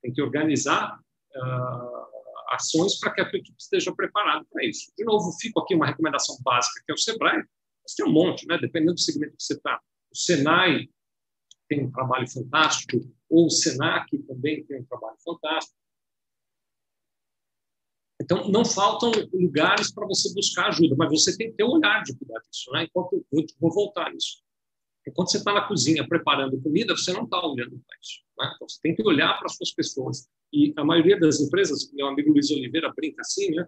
Tem que organizar uh, ações para que a sua equipe esteja preparada para isso. De novo, fico aqui uma recomendação básica, que é o SEBRAE. Você tem um monte, né? dependendo do segmento que você está. O SENAI tem um trabalho fantástico, ou o SENAC também tem um trabalho fantástico. Então, não faltam lugares para você buscar ajuda, mas você tem que ter um olhar de cuidar disso. Né? Enquanto eu vou voltar nisso. Enquanto você está na cozinha preparando comida, você não está olhando para isso. Né? Então, você tem que olhar para as suas pessoas. E a maioria das empresas, meu amigo Luiz Oliveira brinca assim, né?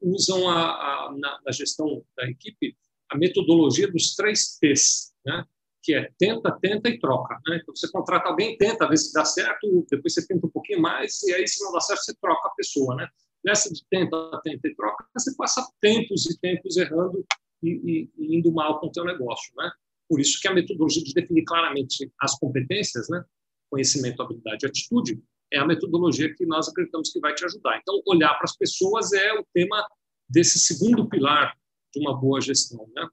usam a, a na, na, gestão da equipe a metodologia dos três T's. Né? que é tenta, tenta e troca. Né? Então, você contrata alguém, tenta ver se dá certo, depois você tenta um pouquinho mais, e aí, se não dá certo, você troca a pessoa. Né? Nessa de tenta, tenta e troca, você passa tempos e tempos errando e, e, e indo mal com o teu negócio. Né? Por isso que a metodologia de definir claramente as competências, né? conhecimento, habilidade e atitude, é a metodologia que nós acreditamos que vai te ajudar. Então, olhar para as pessoas é o tema desse segundo pilar de uma boa gestão. Né?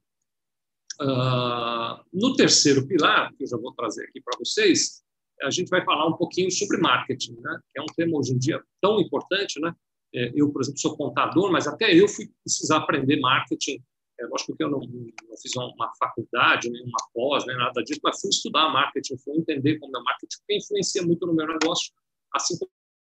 Uh, no terceiro pilar, que eu já vou trazer aqui para vocês, a gente vai falar um pouquinho sobre marketing, né? que é um tema hoje em dia tão importante. Né? É, eu, por exemplo, sou contador, mas até eu fui precisar aprender marketing. É, lógico que eu não, não fiz uma faculdade, nem uma pós, nem nada disso, mas fui estudar marketing, fui entender como é marketing, que influencia muito no meu negócio, assim como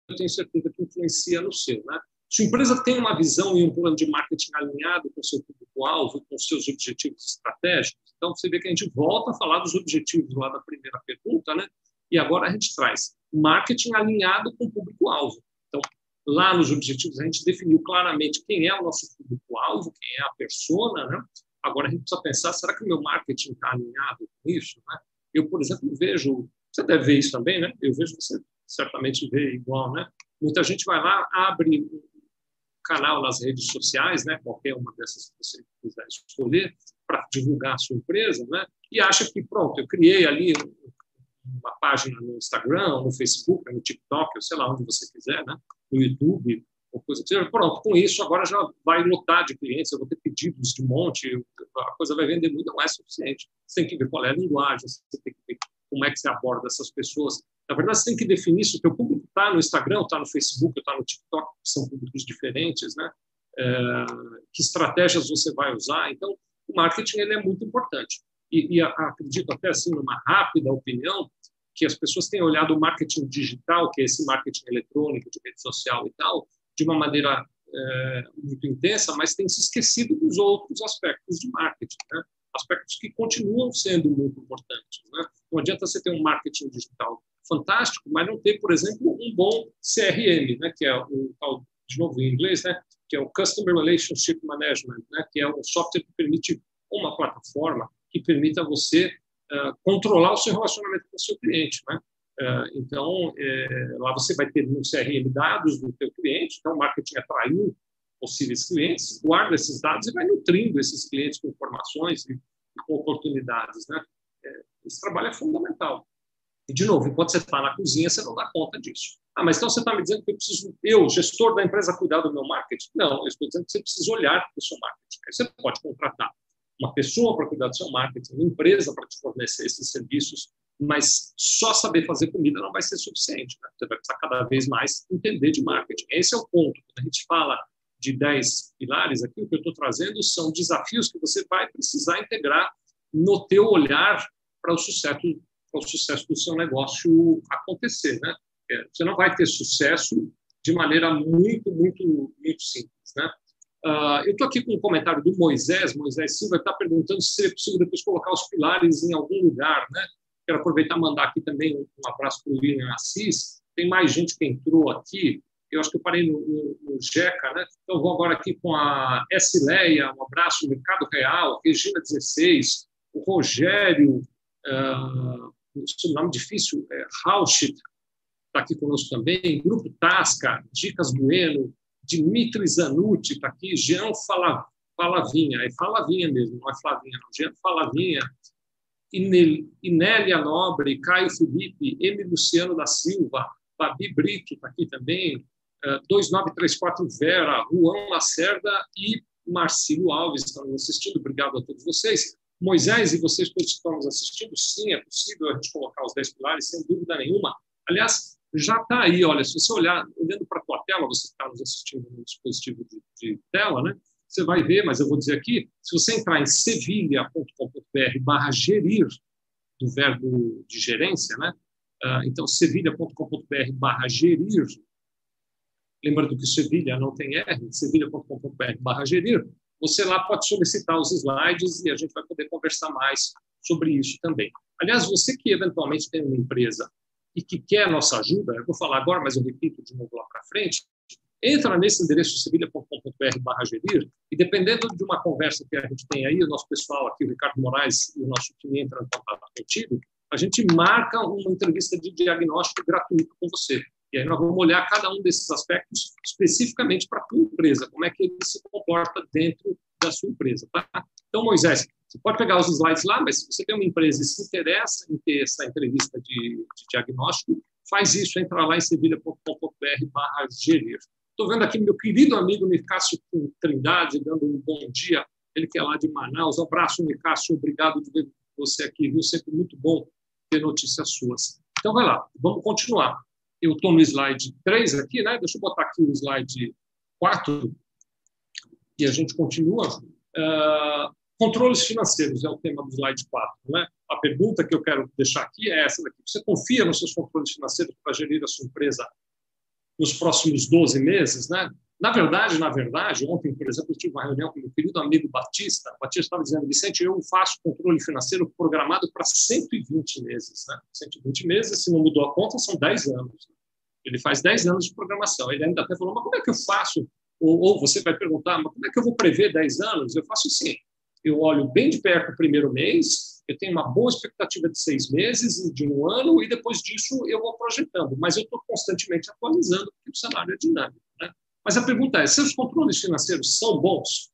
eu tenho certeza que influencia no seu. Né? Se a empresa tem uma visão e um plano de marketing alinhado com o seu público-alvo, com os seus objetivos estratégicos, então você vê que a gente volta a falar dos objetivos lá da primeira pergunta, né? E agora a gente traz marketing alinhado com o público-alvo. Então, lá nos objetivos a gente definiu claramente quem é o nosso público-alvo, quem é a persona, né? Agora a gente precisa pensar, será que o meu marketing está alinhado com isso? Né? Eu, por exemplo, vejo, você deve ver isso também, né? Eu vejo você certamente vê igual, né? Muita gente vai lá, abre um canal nas redes sociais, né? Qualquer uma dessas que você quiser escolher para divulgar a sua empresa, né? E acha que pronto, eu criei ali uma página no Instagram, no Facebook, no TikTok, ou sei lá onde você quiser, né? No YouTube, ou coisa que seja. Pronto, com isso agora já vai lotar de clientes, eu vou ter pedidos de monte, a coisa vai vender muito, não é suficiente. Você tem que ver qual é a linguagem, você tem que ver como é que você aborda essas pessoas. Na verdade, você tem que definir se o teu público está no Instagram, está no Facebook, está no TikTok, são públicos diferentes, né? É, que estratégias você vai usar. Então, o marketing ele é muito importante. E, e acredito até assim, numa rápida opinião, que as pessoas têm olhado o marketing digital, que é esse marketing eletrônico, de rede social e tal, de uma maneira é, muito intensa, mas tem se esquecido dos outros aspectos de marketing, né? aspectos que continuam sendo muito importantes. Né? Não adianta você ter um marketing digital fantástico, mas não ter, por exemplo, um bom CRM, né? que é o tal, de novo em inglês, né? que é o Customer Relationship Management, né? que é um software que permite uma plataforma que permita você uh, controlar o seu relacionamento com o seu cliente. Né? Uh, então, é, lá você vai ter no CRM dados do teu cliente, então o marketing atraiu possíveis clientes, guarda esses dados e vai nutrindo esses clientes com informações e, e com oportunidades. Né? É, esse trabalho é fundamental. E, de novo, enquanto você está na cozinha, você não dá conta disso. Ah, mas então você está me dizendo que eu preciso, eu, gestor da empresa, cuidar do meu marketing? Não, eu estou dizendo que você precisa olhar para o seu marketing. Aí você pode contratar uma pessoa para cuidar do seu marketing, uma empresa para te fornecer esses serviços, mas só saber fazer comida não vai ser suficiente. Né? Você vai precisar cada vez mais entender de marketing. Esse é o ponto. Quando a gente fala de 10 pilares aqui, o que eu estou trazendo são desafios que você vai precisar integrar no teu olhar para o sucesso para o sucesso do seu negócio acontecer, né? É, você não vai ter sucesso de maneira muito, muito, muito simples, né? Uh, eu estou aqui com um comentário do Moisés, Moisés Silva está perguntando se seria possível depois colocar os pilares em algum lugar, né? Quero aproveitar e mandar aqui também um, abraço para o William Assis. Tem mais gente que entrou aqui. Eu acho que eu parei no, no, no GECA, né? Então, vou agora aqui com a S. Leia, um abraço, Mercado Real, Regina 16, o Rogério, uh, sobrenome difícil, é, está aqui conosco também, Grupo Tasca, Dicas Bueno, Dimitri Zanucci está aqui, Jean Fala, Falavinha, é Falavinha mesmo, não é Flavinha, não, Jean Falavinha, Inélia Nobre, Caio Felipe, M. Luciano da Silva, Babi Brito está aqui também, 2934 é, Vera, Juan Lacerda e Marcílio Alves estão assistindo. Obrigado a todos vocês. Moisés e vocês todos que estão nos assistindo, sim, é possível a gente colocar os 10 pilares, sem dúvida nenhuma. Aliás, já está aí, olha, se você olhar, olhando para a tua tela, você está nos assistindo no dispositivo de, de, tela, né? Você vai ver, mas eu vou dizer aqui, se você entrar em sevilha.com.br barra gerir, do verbo de gerência, né? Uh, então, sevilha.com.br barra gerir, lembrando que Sevilha não tem R, sevilha.com.br barra gerir, você lá pode solicitar os slides e a gente vai poder conversar mais sobre isso também. Aliás, você que eventualmente tem uma empresa e que quer nossa ajuda, eu vou falar agora, mas eu repito de novo lá para frente, entra nesse endereço sevilha.com.br gerir e dependendo de uma conversa que a gente tem aí, o nosso pessoal aqui, o Ricardo Moraes e o nosso time entram em contato contigo, a gente marca uma entrevista de diagnóstico gratuito com você. E aí nós vamos olhar cada um desses aspectos especificamente para a tua empresa, como é que ele se comporta dentro da sua empresa. Tá? Então, Moisés, você pode pegar os slides lá, mas se você tem uma empresa e se interessa em ter essa entrevista de, de diagnóstico, faz isso, entra lá em sevilha.com.br barra gerir. Estou vendo aqui meu querido amigo Nicásio Trindade, dando um bom dia, ele que é lá de Manaus. Um abraço, Nicásio, obrigado por ver você aqui, viu? Sempre muito bom ter notícias suas. Então, vai lá, vamos continuar eu estou no slide 3 aqui, né? Deixa eu botar aqui o slide 4 e a gente continua. Uh, controles financeiros é o tema do slide 4, né? A pergunta que eu quero deixar aqui é essa daqui. Você confia nos seus controles financeiros para gerir a sua empresa nos próximos 12 meses, né? Na verdade, na verdade, ontem, por exemplo, eu tive uma reunião com meu querido amigo Batista. O Batista estava dizendo, Vicente, eu faço controle financeiro programado para 120 meses. Né? 120 meses, se não mudou a conta, são 10 anos. Ele faz 10 anos de programação. Ele ainda até falou, mas como é que eu faço? Ou, ou, você vai perguntar, mas como é que eu vou prever 10 anos? Eu faço assim. eu olho bem de perto o primeiro mês, eu tenho uma boa expectativa de seis meses, de um ano, e depois disso eu vou projetando. Mas eu estou constantemente atualizando, porque o cenário é dinâmico. Né? Mas a pergunta é: seus controles financeiros são bons?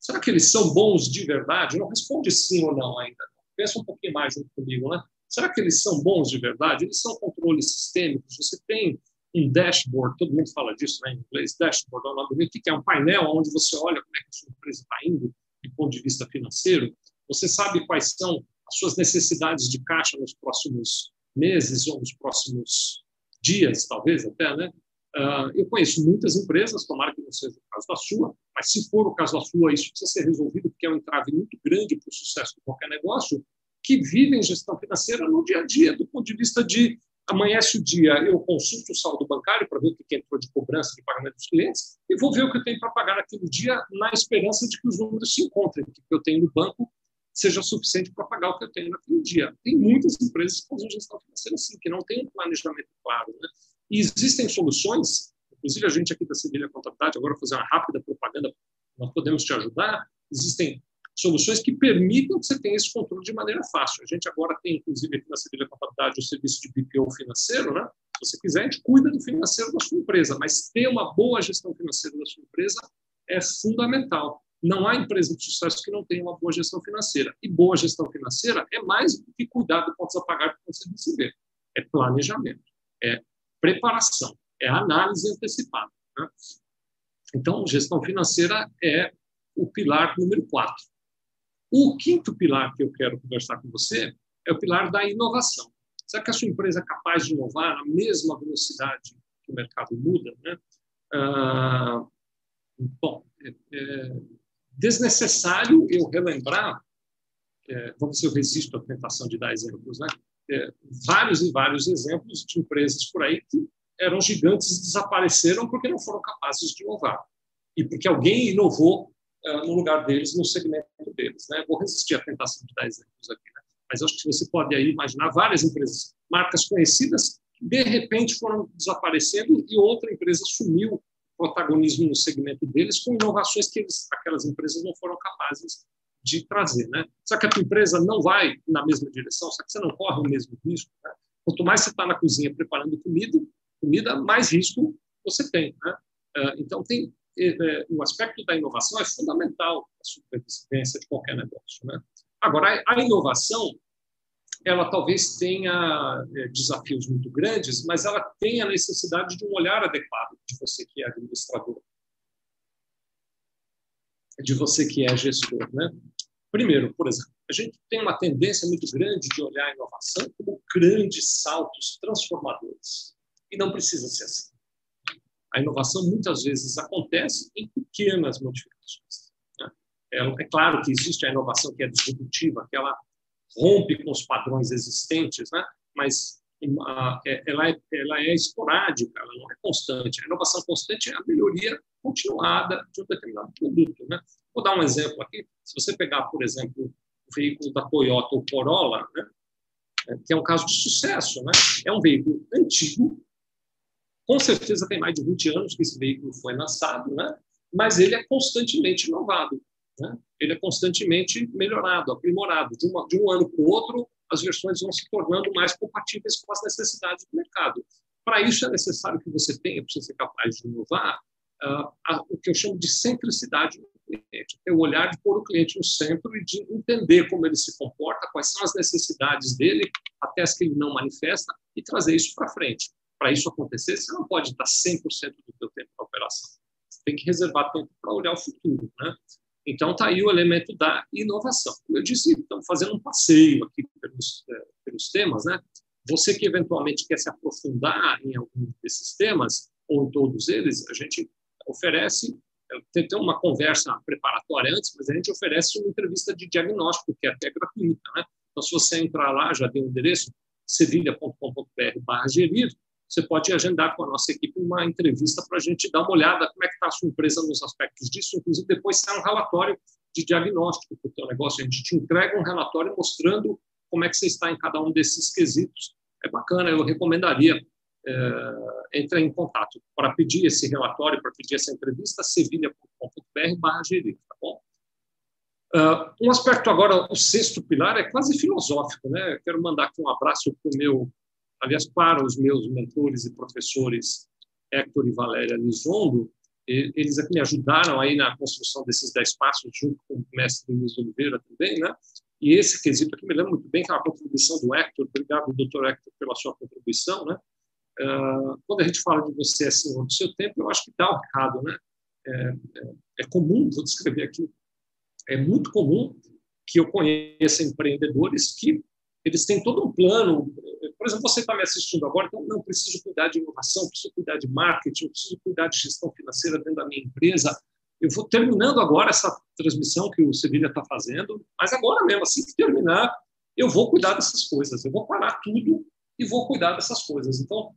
Será que eles são bons de verdade? Não responde sim ou não ainda. Pensa um pouquinho mais junto comigo, né? Será que eles são bons de verdade? Eles são controles sistêmicos? Você tem um dashboard, todo mundo fala disso né, em inglês, dashboard, é um nome bonito, que é um painel onde você olha como é que a sua empresa está indo, do ponto de vista financeiro, você sabe quais são as suas necessidades de caixa nos próximos meses ou nos próximos dias, talvez até, né? Uh, eu conheço muitas empresas, tomara que não seja o caso da sua, mas se for o caso da sua, isso precisa ser resolvido, porque é um entrave muito grande para o sucesso de qualquer negócio, que vivem gestão financeira no dia a dia, do ponto de vista de amanhece o dia, eu consulto o saldo bancário para ver o que entrou de cobrança de pagamento dos clientes e vou ver o que eu tenho para pagar naquele dia na esperança de que os números se encontrem, que eu tenho no banco seja suficiente para pagar o que eu tenho naquele dia. Tem muitas empresas que fazem gestão financeira assim, que não tem um planejamento claro. Né? E existem soluções, inclusive a gente aqui da Sevilha Contabilidade, agora fazer uma rápida propaganda, nós podemos te ajudar, existem soluções que permitam que você tenha esse controle de maneira fácil. A gente agora tem, inclusive, aqui na Sevilha Contabilidade, o serviço de BPO financeiro, né? Se você quiser, a gente cuida do financeiro da sua empresa, mas ter uma boa gestão financeira da sua empresa é fundamental. Não há empresa de sucesso que não tenha uma boa gestão financeira. E boa gestão financeira é mais do que cuidar do pontos a pagar você receber. É planejamento, é preparação, é análise antecipada. Né? Então, gestão financeira é o pilar número quatro. O quinto pilar que eu quero conversar com você é o pilar da inovação. Será que a sua empresa é capaz de inovar na mesma velocidade que o mercado muda? Né? Ah, bom, é, é desnecessário eu relembrar, é, vamos ver se eu resisto à tentação de dar exemplos, né? É, vários e vários exemplos de empresas por aí que eram gigantes e desapareceram porque não foram capazes de inovar. E porque alguém inovou uh, no lugar deles, no segmento deles. Né? Vou resistir à tentação de dar exemplos aqui, né? mas acho que você pode aí imaginar várias empresas, marcas conhecidas, que de repente foram desaparecendo e outra empresa sumiu protagonismo no segmento deles com inovações que eles, aquelas empresas não foram capazes de trazer. Né? Só que a tua empresa não vai na mesma direção, só que você não corre o mesmo risco. Né? Quanto mais você está na cozinha preparando comida, comida, mais risco você tem. Né? Ah, então, tem é, o aspecto da inovação é fundamental para a supervivência de qualquer negócio. Né? Agora, a inovação, ela talvez tenha é, desafios muito grandes, mas ela tem a necessidade de um olhar adequado de você que é administrador, de você que é gestor. Né? Primeiro, por exemplo, a gente tem uma tendência muito grande de olhar a inovação como grandes saltos transformadores. E não precisa ser assim. A inovação muitas vezes acontece em pequenas modificações. Né? É, é, claro que existe a inovação que é disruptiva, que rompe com os padrões existentes, né? mas é, ela, é, ela é esporádica, ela não é constante. A inovação constante é a melhoria continuada de um determinado produto. Né? Vou dar um exemplo aqui. Se você pegar, por exemplo, o veículo da Toyota, o Corolla, né? É, que é um caso de sucesso, né? é um veículo antigo, com certeza tem mais de 20 anos que esse veículo foi lançado, né? mas ele é constantemente inovado. Né? Ele é constantemente melhorado, aprimorado. De, uma, de um ano para o outro, as versões vão se tornando mais compatíveis com as necessidades do mercado. Para isso, é necessário que você tenha, para ser capaz de inovar, uh, o que eu chamo de centricidade do cliente, é o olhar de pôr o cliente no centro e de entender como ele se comporta, quais são as necessidades dele, até as que ele não manifesta, e trazer isso para frente para isso acontecer, você não pode estar 100% do seu tempo na operação. Você tem que reservar tempo para olhar o futuro, né? Então, está aí o elemento da inovação. Como eu disse, estamos fazendo um passeio aqui pelos, é, pelos temas, né? Você que eventualmente quer se aprofundar em algum desses temas, ou em todos eles, a gente oferece, tem, uma conversa preparatória antes, mas a gente oferece uma entrevista de diagnóstico, que é até gratuita, né? Então, se você entrar lá, já tem o endereço, sevilha.com.br gerir, você pode agendar com a nossa equipe uma entrevista para a gente dar uma olhada como é que está a sua empresa nos aspectos disso. Inclusive, depois sai um relatório de diagnóstico para o teu negócio. A gente te entrega um relatório mostrando como é que você está em cada um desses quesitos. É bacana, eu recomendaria é, em contato para pedir esse relatório, para pedir essa entrevista, sevilha.com.br barra tá bom? Uh, um aspecto agora, o sexto pilar, é quase filosófico. Né? Eu quero mandar aqui um abraço para o meu, aliás, para os meus mentores e professores Hector e Valéria Lizondo. Eles aqui me ajudaram aí na construção desses dez passos, junto com o mestre Luiz Oliveira também, né? E esse quesito aqui me lembra muito bem que é uma contribuição do Hector. Obrigado, doutor Hector, pela sua contribuição, né? Uh, quando a gente fala de você senhor do seu tempo, eu acho que dá um recado, né? É, é, é comum, vou descrever aqui é muito comum que eu conheça empreendedores que eles têm todo um plano. Por exemplo, você está me assistindo agora, então não preciso cuidar de inovação, preciso cuidar de marketing, preciso cuidar de gestão financeira dentro da minha empresa. Eu vou terminando agora essa transmissão que o Sevilha está fazendo, mas agora mesmo, assim que terminar, eu vou cuidar dessas coisas. Eu vou parar tudo e vou cuidar dessas coisas. Então,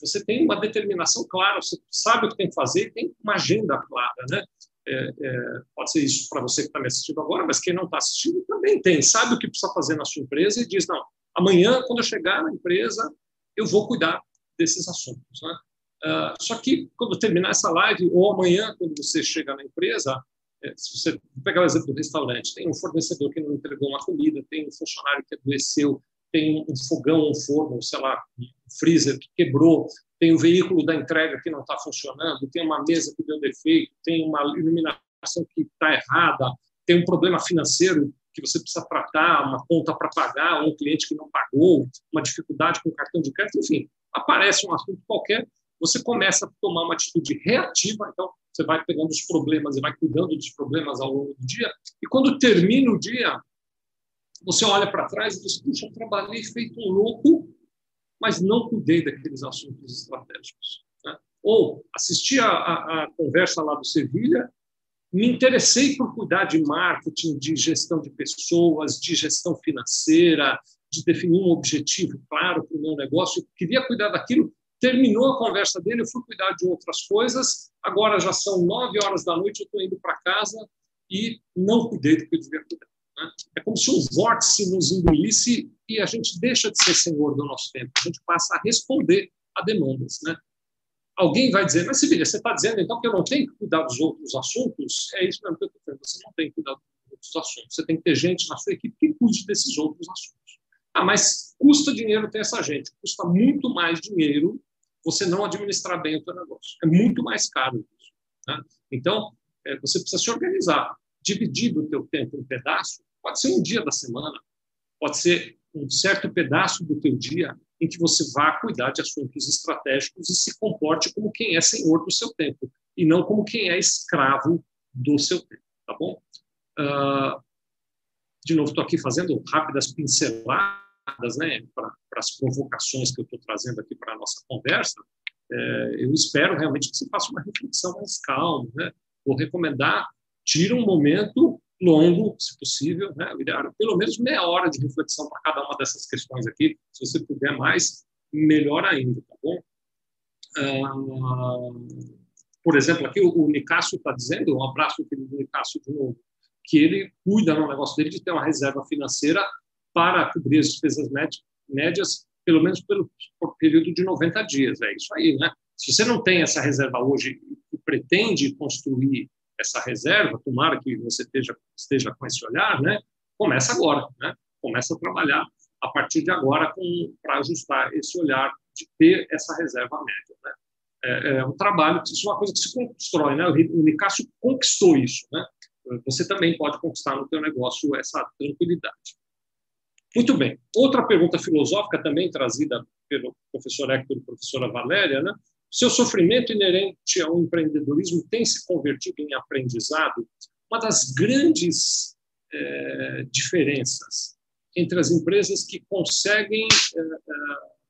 você tem uma determinação clara, você sabe o que tem que fazer, tem uma agenda clara, né? É, é, pode ser isso para você que está me assistindo agora, mas quem não está assistindo também tem. Sabe o que precisa fazer na sua empresa e diz: não, amanhã, quando eu chegar na empresa, eu vou cuidar desses assuntos. Né? Uh, só que, quando terminar essa live, ou amanhã, quando você chegar na empresa, é, se você pegar o exemplo do restaurante, tem um fornecedor que não entregou uma comida, tem um funcionário que adoeceu, tem um fogão, um forno, sei lá, um freezer que quebrou, tem o veículo da entrega que não está funcionando, tem uma mesa que deu defeito, tem uma iluminação que está errada, tem um problema financeiro que você precisa tratar, uma conta para pagar, um cliente que não pagou, uma dificuldade com o cartão de crédito, enfim, aparece um assunto qualquer, você começa a tomar uma atitude reativa, então você vai pegando os problemas e vai cuidando dos problemas ao longo do dia, e quando termina o dia, você olha para trás e diz, puxa, eu trabalhei feito um louco mas não cuidei daqueles assuntos estratégicos. Né? Ou assisti a, a, a, conversa lá do Sevilha, me interessei por cuidar de marketing, de gestão de pessoas, de gestão financeira, de definir um objetivo claro para o meu negócio, queria cuidar daquilo. Terminou a conversa dele, eu fui cuidar de outras coisas. Agora já são nove horas da noite, eu estou indo para casa e não cuidei do que eu devia cuidar. Né? É como se um vórtice nos engolisse e a gente deixa de ser senhor do nosso tempo, a gente passa a responder a demandas. Né? Alguém vai dizer, mas Sibilha, você está dizendo então que eu não tenho que cuidar dos outros assuntos? É isso mesmo que eu estou dizendo, você não tem que cuidar dos outros assuntos, você tem que ter gente na sua equipe que cuide desses outros assuntos. Ah, mas custa dinheiro ter essa gente, custa muito mais dinheiro você não administrar bem o seu negócio. É muito mais caro isso. Né? Então, é, você precisa se organizar. Dividir o teu tempo em pedaços, pode ser um dia da semana, pode ser um certo pedaço do teu dia em que você vá cuidar de assuntos estratégicos e se comporte como quem é senhor do seu tempo e não como quem é escravo do seu tempo, tá bom? Uh, de novo, estou aqui fazendo rápidas pinceladas, né, para as provocações que eu estou trazendo aqui para a nossa conversa. É, eu espero realmente que você faça uma reflexão mais calma, né? Vou recomendar, tira um momento longo, se possível, né? pelo menos meia hora de reflexão para cada uma dessas questões aqui. Se você puder mais, melhor ainda, tá bom? Ah, por exemplo, aqui o, Nicásio está dizendo, um abraço para o Nicásio de novo, que ele cuida no negócio dele de ter uma reserva financeira para cobrir as despesas médias, pelo menos pelo por período de 90 dias. É isso aí, né? Se você não tem essa reserva hoje e pretende construir essa reserva, tomara que você esteja, esteja com esse olhar, né? Começa agora, né? Começa a trabalhar a partir de agora para ajustar esse olhar de ter essa reserva média, né? É, é um trabalho, isso é uma coisa que se constrói, né? O Nicásio conquistou isso, né? Você também pode conquistar no teu negócio essa tranquilidade. Muito bem. Outra pergunta filosófica também trazida pelo professor Hector e professora Valéria, né? Seu sofrimento inerente ao empreendedorismo tem se convertido em aprendizado. Uma das grandes é, diferenças entre as empresas que conseguem é, é,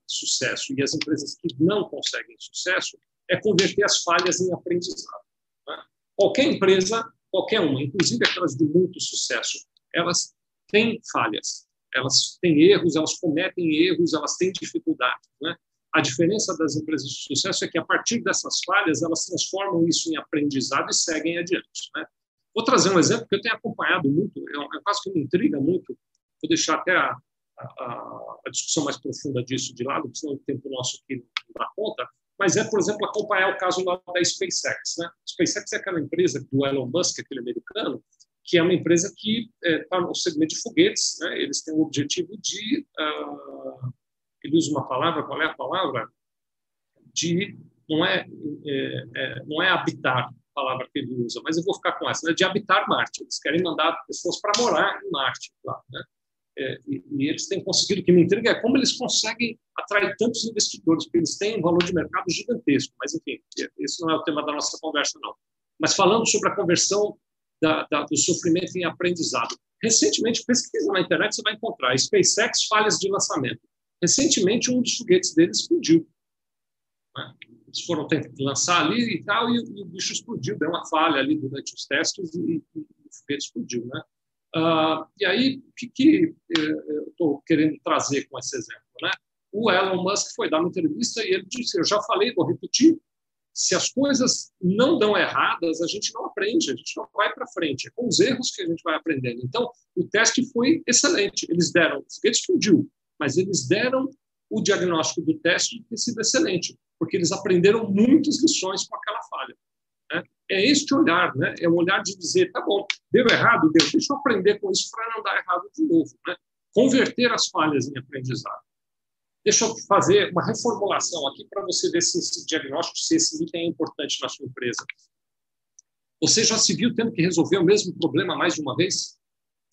sucesso e as empresas que não conseguem sucesso é converter as falhas em aprendizado. Né? Qualquer empresa, qualquer uma, inclusive aquelas de muito sucesso, elas têm falhas, elas têm erros, elas cometem erros, elas têm dificuldades. Né? A diferença das empresas de sucesso é que, a partir dessas falhas, elas transformam isso em aprendizado e seguem adiante. Né? Vou trazer um exemplo que eu tenho acompanhado muito, é é caso que me intriga muito, vou deixar até a, a, a discussão mais profunda disso de lado, senão o tempo nosso aqui não dá conta, mas é, por exemplo, acompanhar o caso lá da SpaceX. Né? SpaceX é aquela empresa do Elon Musk, aquele americano, que é uma empresa que está é, no segmento de foguetes. Né? Eles têm o objetivo de. Uh, ele usa uma palavra, qual é a palavra? De. Não é, é, é, não é habitar, a palavra que ele usa, mas eu vou ficar com essa, né? de habitar Marte. Eles querem mandar pessoas para morar em Marte. Né? É, e, e, eles têm conseguido, o que me intriga é como eles conseguem atrair tantos investidores, porque eles têm um valor de mercado gigantesco. Mas, enfim, esse não é o tema da nossa conversa, não. Mas falando sobre a conversão da, da, do sofrimento em aprendizado. Recentemente, pesquisa na internet, você vai encontrar SpaceX falhas de lançamento. Recentemente, um dos foguetes deles explodiu. Né? Eles foram lançar ali e tal, e, e, o bicho explodiu, deu uma falha ali durante os testes e, e, e o foguete explodiu. Né? Uh, e aí, o que, que eh, eu estou querendo trazer com esse exemplo? Né? O Elon Musk foi dar uma entrevista e ele disse: Eu já falei, vou repetir, se as coisas não dão erradas, a gente não aprende, a gente não vai para frente. É com os erros que a gente vai aprendendo. Então, o teste foi excelente. Eles deram, o foguete explodiu, mas eles deram o diagnóstico do teste de ter sido excelente, porque eles aprenderam muitas lições com aquela falha. Né? É este olhar, né? é o olhar de dizer, tá bom, deu errado, deu, deixa eu aprender com isso para não dar errado de novo. Né? Converter as falhas em aprendizado. Deixa eu fazer uma reformulação aqui para você ver se esse diagnóstico, se esse item é importante na sua empresa. Você já se viu tendo que resolver o mesmo problema mais de uma vez?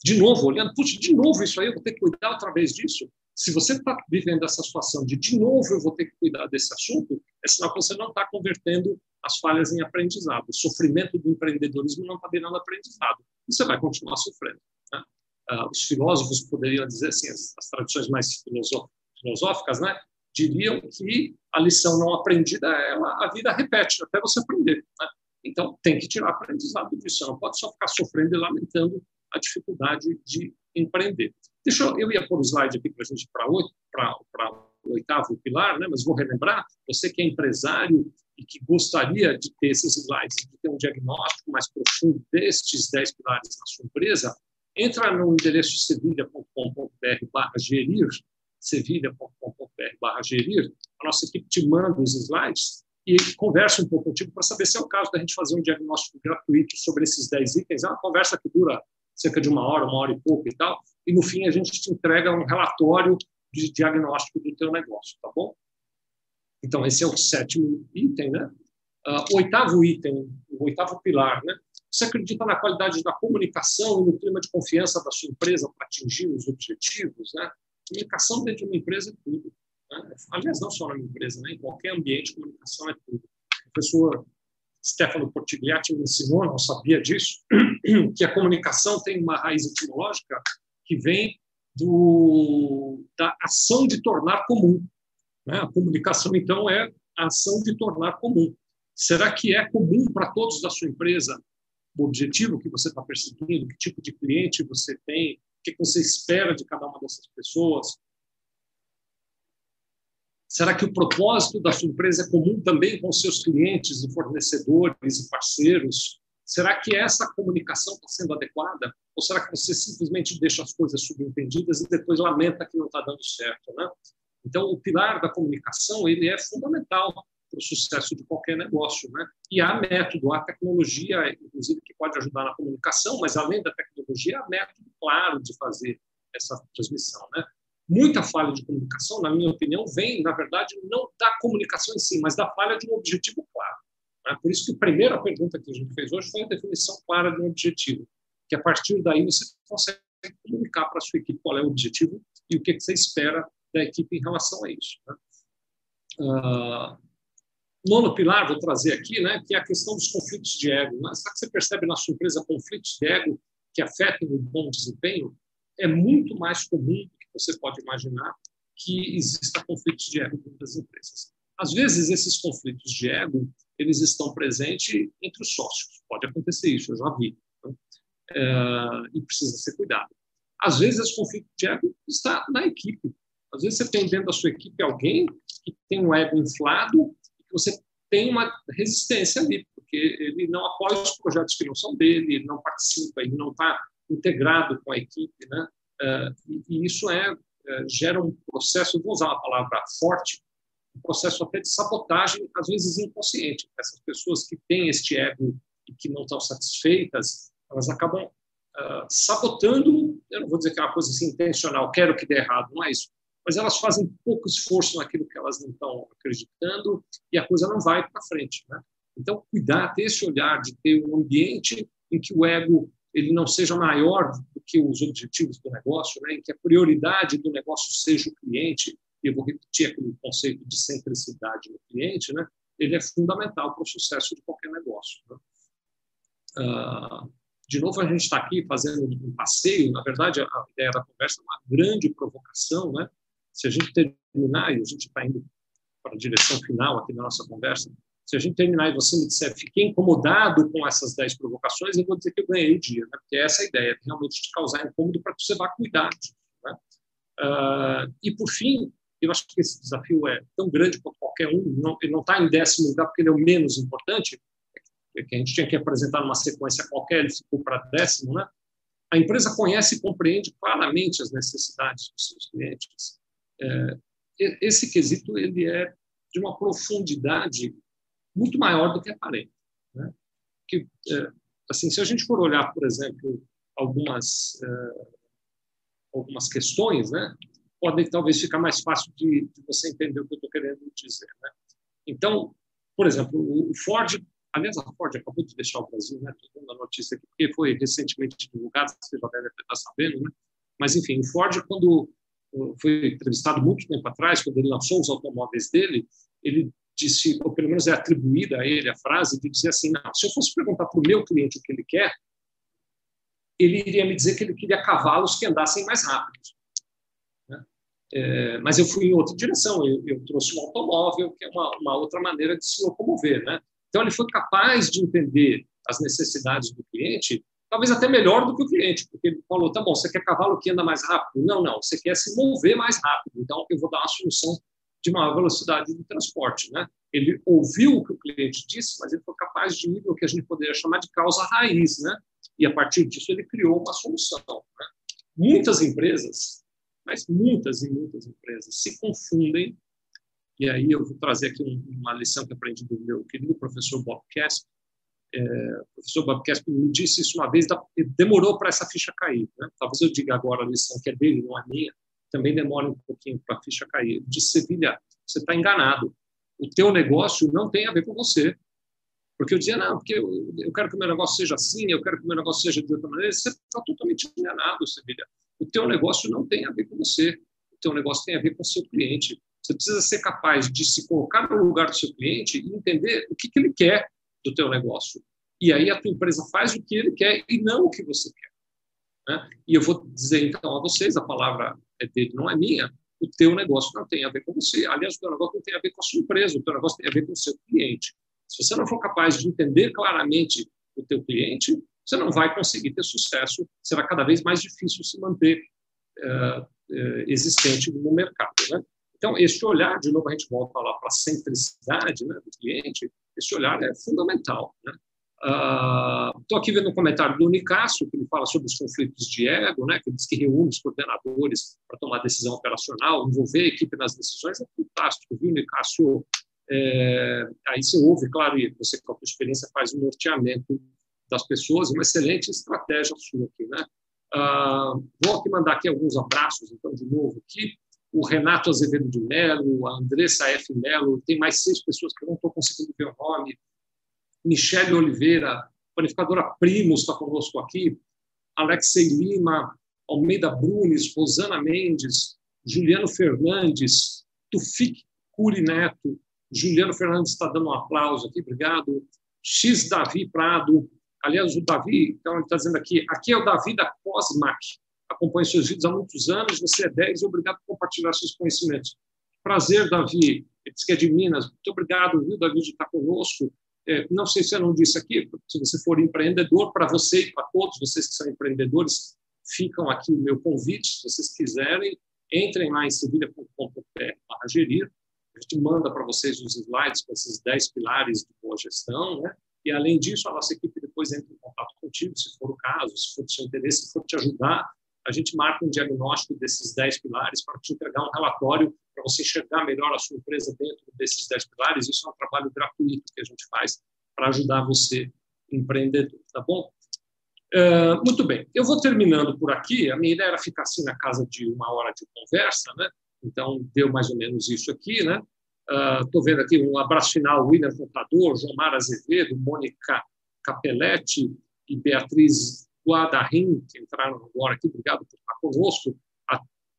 De novo, olhando, puxa, de novo isso aí, eu vou ter que cuidar outra vez disso? Se você está vivendo essa situação de de novo eu vou ter que cuidar desse assunto, é sinal que você não está convertendo as falhas em aprendizado. O sofrimento do empreendedorismo não está virando aprendizado. E você vai continuar sofrendo. Né? Uh, os filósofos poderiam dizer assim, as, as mais filosóficas, né, diriam que a lição não aprendida, ela, a vida repete até você aprender. Né? Então, tem que tirar aprendizado disso. Não pode só ficar sofrendo e lamentando a dificuldade de empreender. Deixa eu, eu ia pôr o slide aqui para a gente para o oitavo pilar, né? mas vou relembrar, você que é empresário e que gostaria de ter esses slides, de ter um diagnóstico mais profundo destes 10 pilares na sua empresa, entra no endereço sevilha.com.br gerir sevilha.com.br gerir, a nossa equipe te manda os slides e conversa um pouco contigo para saber se é o caso da gente fazer um diagnóstico gratuito sobre esses 10 itens. É uma conversa que dura cerca de uma hora, uma hora e pouco e tal, e no fim a gente te entrega um relatório de diagnóstico do teu negócio, tá bom? Então, esse é o sétimo item, né? Uh, oitavo item, o oitavo pilar, né? Você acredita na qualidade da comunicação e no clima de confiança da sua empresa para atingir os objetivos, né? Comunicação dentro de uma empresa é tudo. Né? Aliás, não só na minha empresa, né? em qualquer ambiente, comunicação é tudo. O professor Stefano Portigliatti me ensinou, não sabia disso, que a comunicação tem uma raiz etimológica que vem do, da ação de tornar comum. Né? A comunicação, então, é a ação de tornar comum. Será que é comum para todos da sua empresa o objetivo que você está perseguindo, que tipo de cliente você tem, o que você espera de cada uma dessas pessoas? Será que o propósito da sua empresa é comum também com seus clientes e fornecedores e parceiros? Será que essa comunicação está sendo adequada? Ou será que você simplesmente deixa as coisas subentendidas e depois lamenta que não está dando certo? Né? Então, o pilar da comunicação ele é fundamental para o sucesso de qualquer negócio. Né? E há método, há tecnologia, inclusive, que pode ajudar na comunicação, mas além da tecnologia, há método claro de fazer essa transmissão. Né? Muita falha de comunicação, na minha opinião, vem, na verdade, não da comunicação em si, mas da falha de um objetivo claro. Né? Por isso que a primeira pergunta que a gente fez hoje foi a definição clara de um objetivo, que a partir daí você consegue comunicar para a sua equipe qual é o objetivo e o que você espera da equipe em relação a isso. Né? Uh, nono pilar, vou trazer aqui, né, que é a questão dos conflitos de ego. Né? Será que você percebe na sua empresa conflitos de ego que afetam o bom desempenho? É muito mais comum você pode imaginar que exista conflitos de ego dentro das empresas. Às vezes, esses conflitos de ego eles estão presentes entre os sócios. Pode acontecer isso, eu já vi. Né? É, e precisa ser cuidado. Às vezes, esse conflito de ego está na equipe. Às vezes, você tem dentro da sua equipe alguém que tem um ego inflado você tem uma resistência ali, porque ele não apoia os projetos que não são dele, ele não participa, ele não está integrado com a equipe, né? E, isso é uh, gera um processo, vou usar uma palavra forte, um processo até de sabotagem, às vezes inconsciente. Essas pessoas que têm este ego e que não estão satisfeitas, elas acabam uh, sabotando, eu não vou dizer que é uma coisa assim intencional, quero que dê errado, não é isso, mas elas fazem pouco esforço naquilo que elas não estão acreditando e a coisa não vai para frente. Né? Então, cuidar, ter esse olhar de ter um ambiente em que o ego ele não seja maior do que os objetivos do negócio, né? em que a prioridade do negócio seja o cliente, e eu vou repetir aquele conceito de centricidade no cliente, né? ele é fundamental para o sucesso de qualquer negócio. Né? Uh, de novo, a gente está aqui fazendo um passeio, na verdade, a ideia da conversa é uma grande provocação, né? Se a gente terminar, e a gente está indo para a direção final aqui da nossa conversa, se a gente terminar e você me disser, fiquei incomodado com essas 10 provocações, eu vou dizer que eu ganhei o dia, né? porque é essa a ideia, realmente te causar incômodo para que você vá cuidar disso. Né? Uh, e, por fim, eu acho que esse desafio é tão grande quanto qualquer um, não, ele não está em décimo lugar porque ele é o menos importante, é que a gente tinha que apresentar numa sequência qualquer, ele ficou para décimo, né? A empresa conhece e compreende claramente as necessidades dos seus clientes. É, esse quesito ele é de uma profundidade muito maior do que aparenta. Né? Que, é, assim, se a gente for olhar, por exemplo, algumas é, algumas questões, né, pode talvez ficar mais fácil de, de você entender o que eu estou querendo dizer. Né? Então, por exemplo, o Ford, aliás, a Ford acabou de deixar o Brasil, né, toda a notícia aqui, porque foi recentemente divulgado, você já deve estar sabendo, né? Mas, enfim, o Ford, quando foi entrevistado muito tempo atrás, quando ele lançou os automóveis dele, ele disse, ou pelo menos é atribuída a ele a frase de dizer assim: não, se eu fosse perguntar para o meu cliente o que ele quer, ele iria me dizer que ele queria cavalos que andassem mais rápido. Né? É, mas eu fui em outra direção, eu, eu trouxe um automóvel, que é uma, uma, outra maneira de se locomover. Né? Então, ele foi capaz de entender as necessidades do cliente, talvez até melhor do que o cliente, porque ele falou: tá bom, você quer cavalo que anda mais rápido? Não, não, você quer se mover mais rápido, então eu vou dar uma solução de maior velocidade de transporte. Né? Ele ouviu o que o cliente disse, mas ele foi capaz de ir no que a gente poderia chamar de causa raiz, né? e a partir disso ele criou uma solução. Né? Muitas empresas, mas muitas e muitas empresas se confundem, e aí eu vou trazer aqui uma lição que aprendi do meu querido professor Bob Casp. É, o professor Bob Casp me disse isso uma vez, demorou para essa ficha cair. Né? Talvez eu diga agora a lição que é dele, não é minha, também demora um pouquinho para a ficha cair. De Sevilha, você está enganado. O teu negócio não tem a ver com você. Porque eu dizia, não, porque eu, eu quero que o meu negócio seja assim, eu quero que o meu negócio seja de outra maneira. Você está totalmente enganado, Sevilha. O teu negócio não tem a ver com você. O teu negócio tem a ver com o seu cliente. Você precisa ser capaz de se colocar no lugar do seu cliente e entender o que, que ele quer do teu negócio. E aí a tua empresa faz o que ele quer e não o que você quer. Né? E eu vou dizer então a vocês, a palavra é dele, não é minha, o teu negócio não tem a ver com você. Aliás, o teu negócio não tem a ver com a sua empresa, o teu negócio tem a ver com o seu cliente. Se você não for capaz de entender claramente o teu cliente, você não vai conseguir ter sucesso, será cada vez mais difícil se manter uh, uh, existente no mercado. Né? Então, esse olhar, de novo, a gente volta lá para a centricidade né, do cliente, esse olhar é fundamental. Né? Estou uh, aqui vendo um comentário do Nicásio, que ele fala sobre os conflitos de ego, né, que diz que reúne os coordenadores para tomar decisão operacional, envolver a equipe nas decisões, é fantástico, viu, Nicásio? É, aí você ouve, claro, e você com a sua experiência faz um norteamento das pessoas, uma excelente estratégia sua aqui, né? Uh, vou aqui mandar aqui alguns abraços, então, de novo aqui. O Renato Azevedo de Mello, a Andressa F. Mello, tem mais seis pessoas que eu não estou conseguindo ver o nome. Michele Oliveira, panificadora Primos está conosco aqui, Alexei Lima, Almeida Brunes, Rosana Mendes, Juliano Fernandes, Tufik Curi Neto, Juliano Fernandes está dando um aplauso aqui, obrigado. X Davi Prado, aliás, o Davi, então ele está dizendo aqui, aqui é o Davi da Cosmac, acompanha seus vídeos há muitos anos, você é 10 e obrigado por compartilhar seus conhecimentos. Prazer, Davi, ele diz que é de Minas, muito obrigado, viu, Davi, de estar conosco. É, não sei se eu não disse aqui, se você for empreendedor, para você e para todos vocês que são empreendedores, ficam aqui o meu convite, se vocês quiserem, entrem lá em sevilha.com.br gerir, a gente manda para vocês os slides com esses 10 pilares de boa gestão, né? E, além disso, a nossa equipe depois entra em contato contigo, se for o caso, se for do seu interesse, se for te ajudar, a gente marca um diagnóstico desses 10 pilares para te entregar um relatório para você enxergar melhor a sua empresa dentro desses 10 pilares. Isso é um trabalho gratuito que a gente faz para ajudar você, empreendedor, tá bom? Uh, muito bem, eu vou terminando por aqui. A minha ideia era ficar assim na casa de uma hora de conversa, né? Então, deu mais ou menos isso aqui, né? Estou uh, vendo aqui um abraço final, William Contador, João Mar Azevedo, Mônica Capelletti e Beatriz Guadarim, que entraram agora aqui. Obrigado por estar conosco.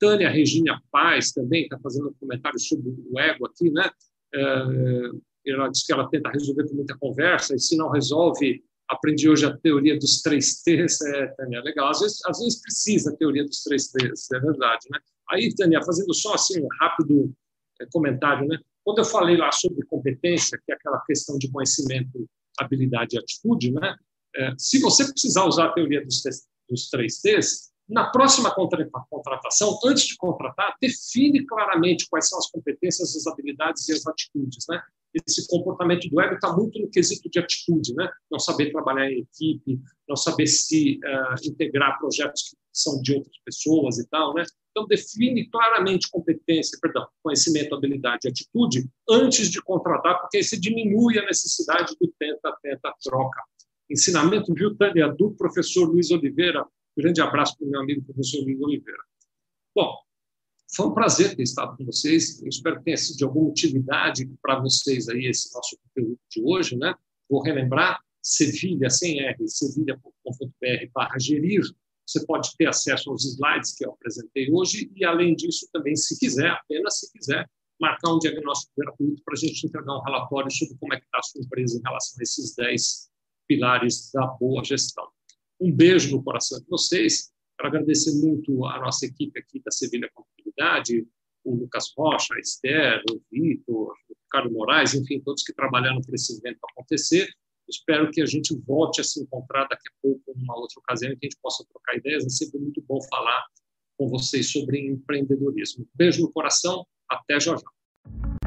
Tânia Regina Paz também está fazendo um comentário sobre o ego aqui, né? Uh, ela diz que ela tenta resolver com muita conversa, e se não resolve, aprendi hoje a teoria dos três T's, é, Tânia, legal. Às vezes, às vezes precisa a teoria dos três T's, é verdade, né? Aí, Tânia, fazendo só assim um rápido é, comentário, né? Quando eu falei lá sobre competência, que é aquela questão de conhecimento, habilidade e atitude, né? É, se você precisar usar a teoria dos, dos três T's, na próxima contratação, antes de contratar, define claramente quais são as competências, as habilidades e as atitudes, né? esse comportamento do ego está muito no quesito de atitude, né? Não saber trabalhar em equipe, não saber se uh, integrar projetos que são de outras pessoas e tal, né? Então define claramente competência, perdão, conhecimento, habilidade e atitude antes de contratar, porque aí você diminui a necessidade do tenta, tenta, troca. Ensinamento, viu, Tânia, do professor Luiz Oliveira. Grande abraço para o meu amigo professor Luiz Oliveira. Bom, foi um prazer ter estado com vocês. Eu espero que tenha sido de alguma utilidade para vocês aí esse nosso conteúdo de hoje, né? Vou relembrar, Sevilha, sem R, sevilha.com.br barra gerir, você pode ter acesso aos slides que eu apresentei hoje e, além disso, também, se quiser, apenas se quiser, marcar um diagnóstico gratuito para a gente entregar um relatório sobre como é que está a sua empresa em relação a esses 10 pilares da boa gestão. Um beijo no coração de vocês. Quero agradecer muito a nossa equipe aqui da Sevilha Contabilidade, o Lucas Rocha, a Esther, o Vitor, o Ricardo Moraes, enfim, todos que trabalharam para esse evento acontecer. Espero que a gente volte a se encontrar daqui a pouco, numa outra ocasião, e que a gente possa trocar ideias. É sempre muito bom falar com vocês sobre empreendedorismo. Beijo no coração, até já já.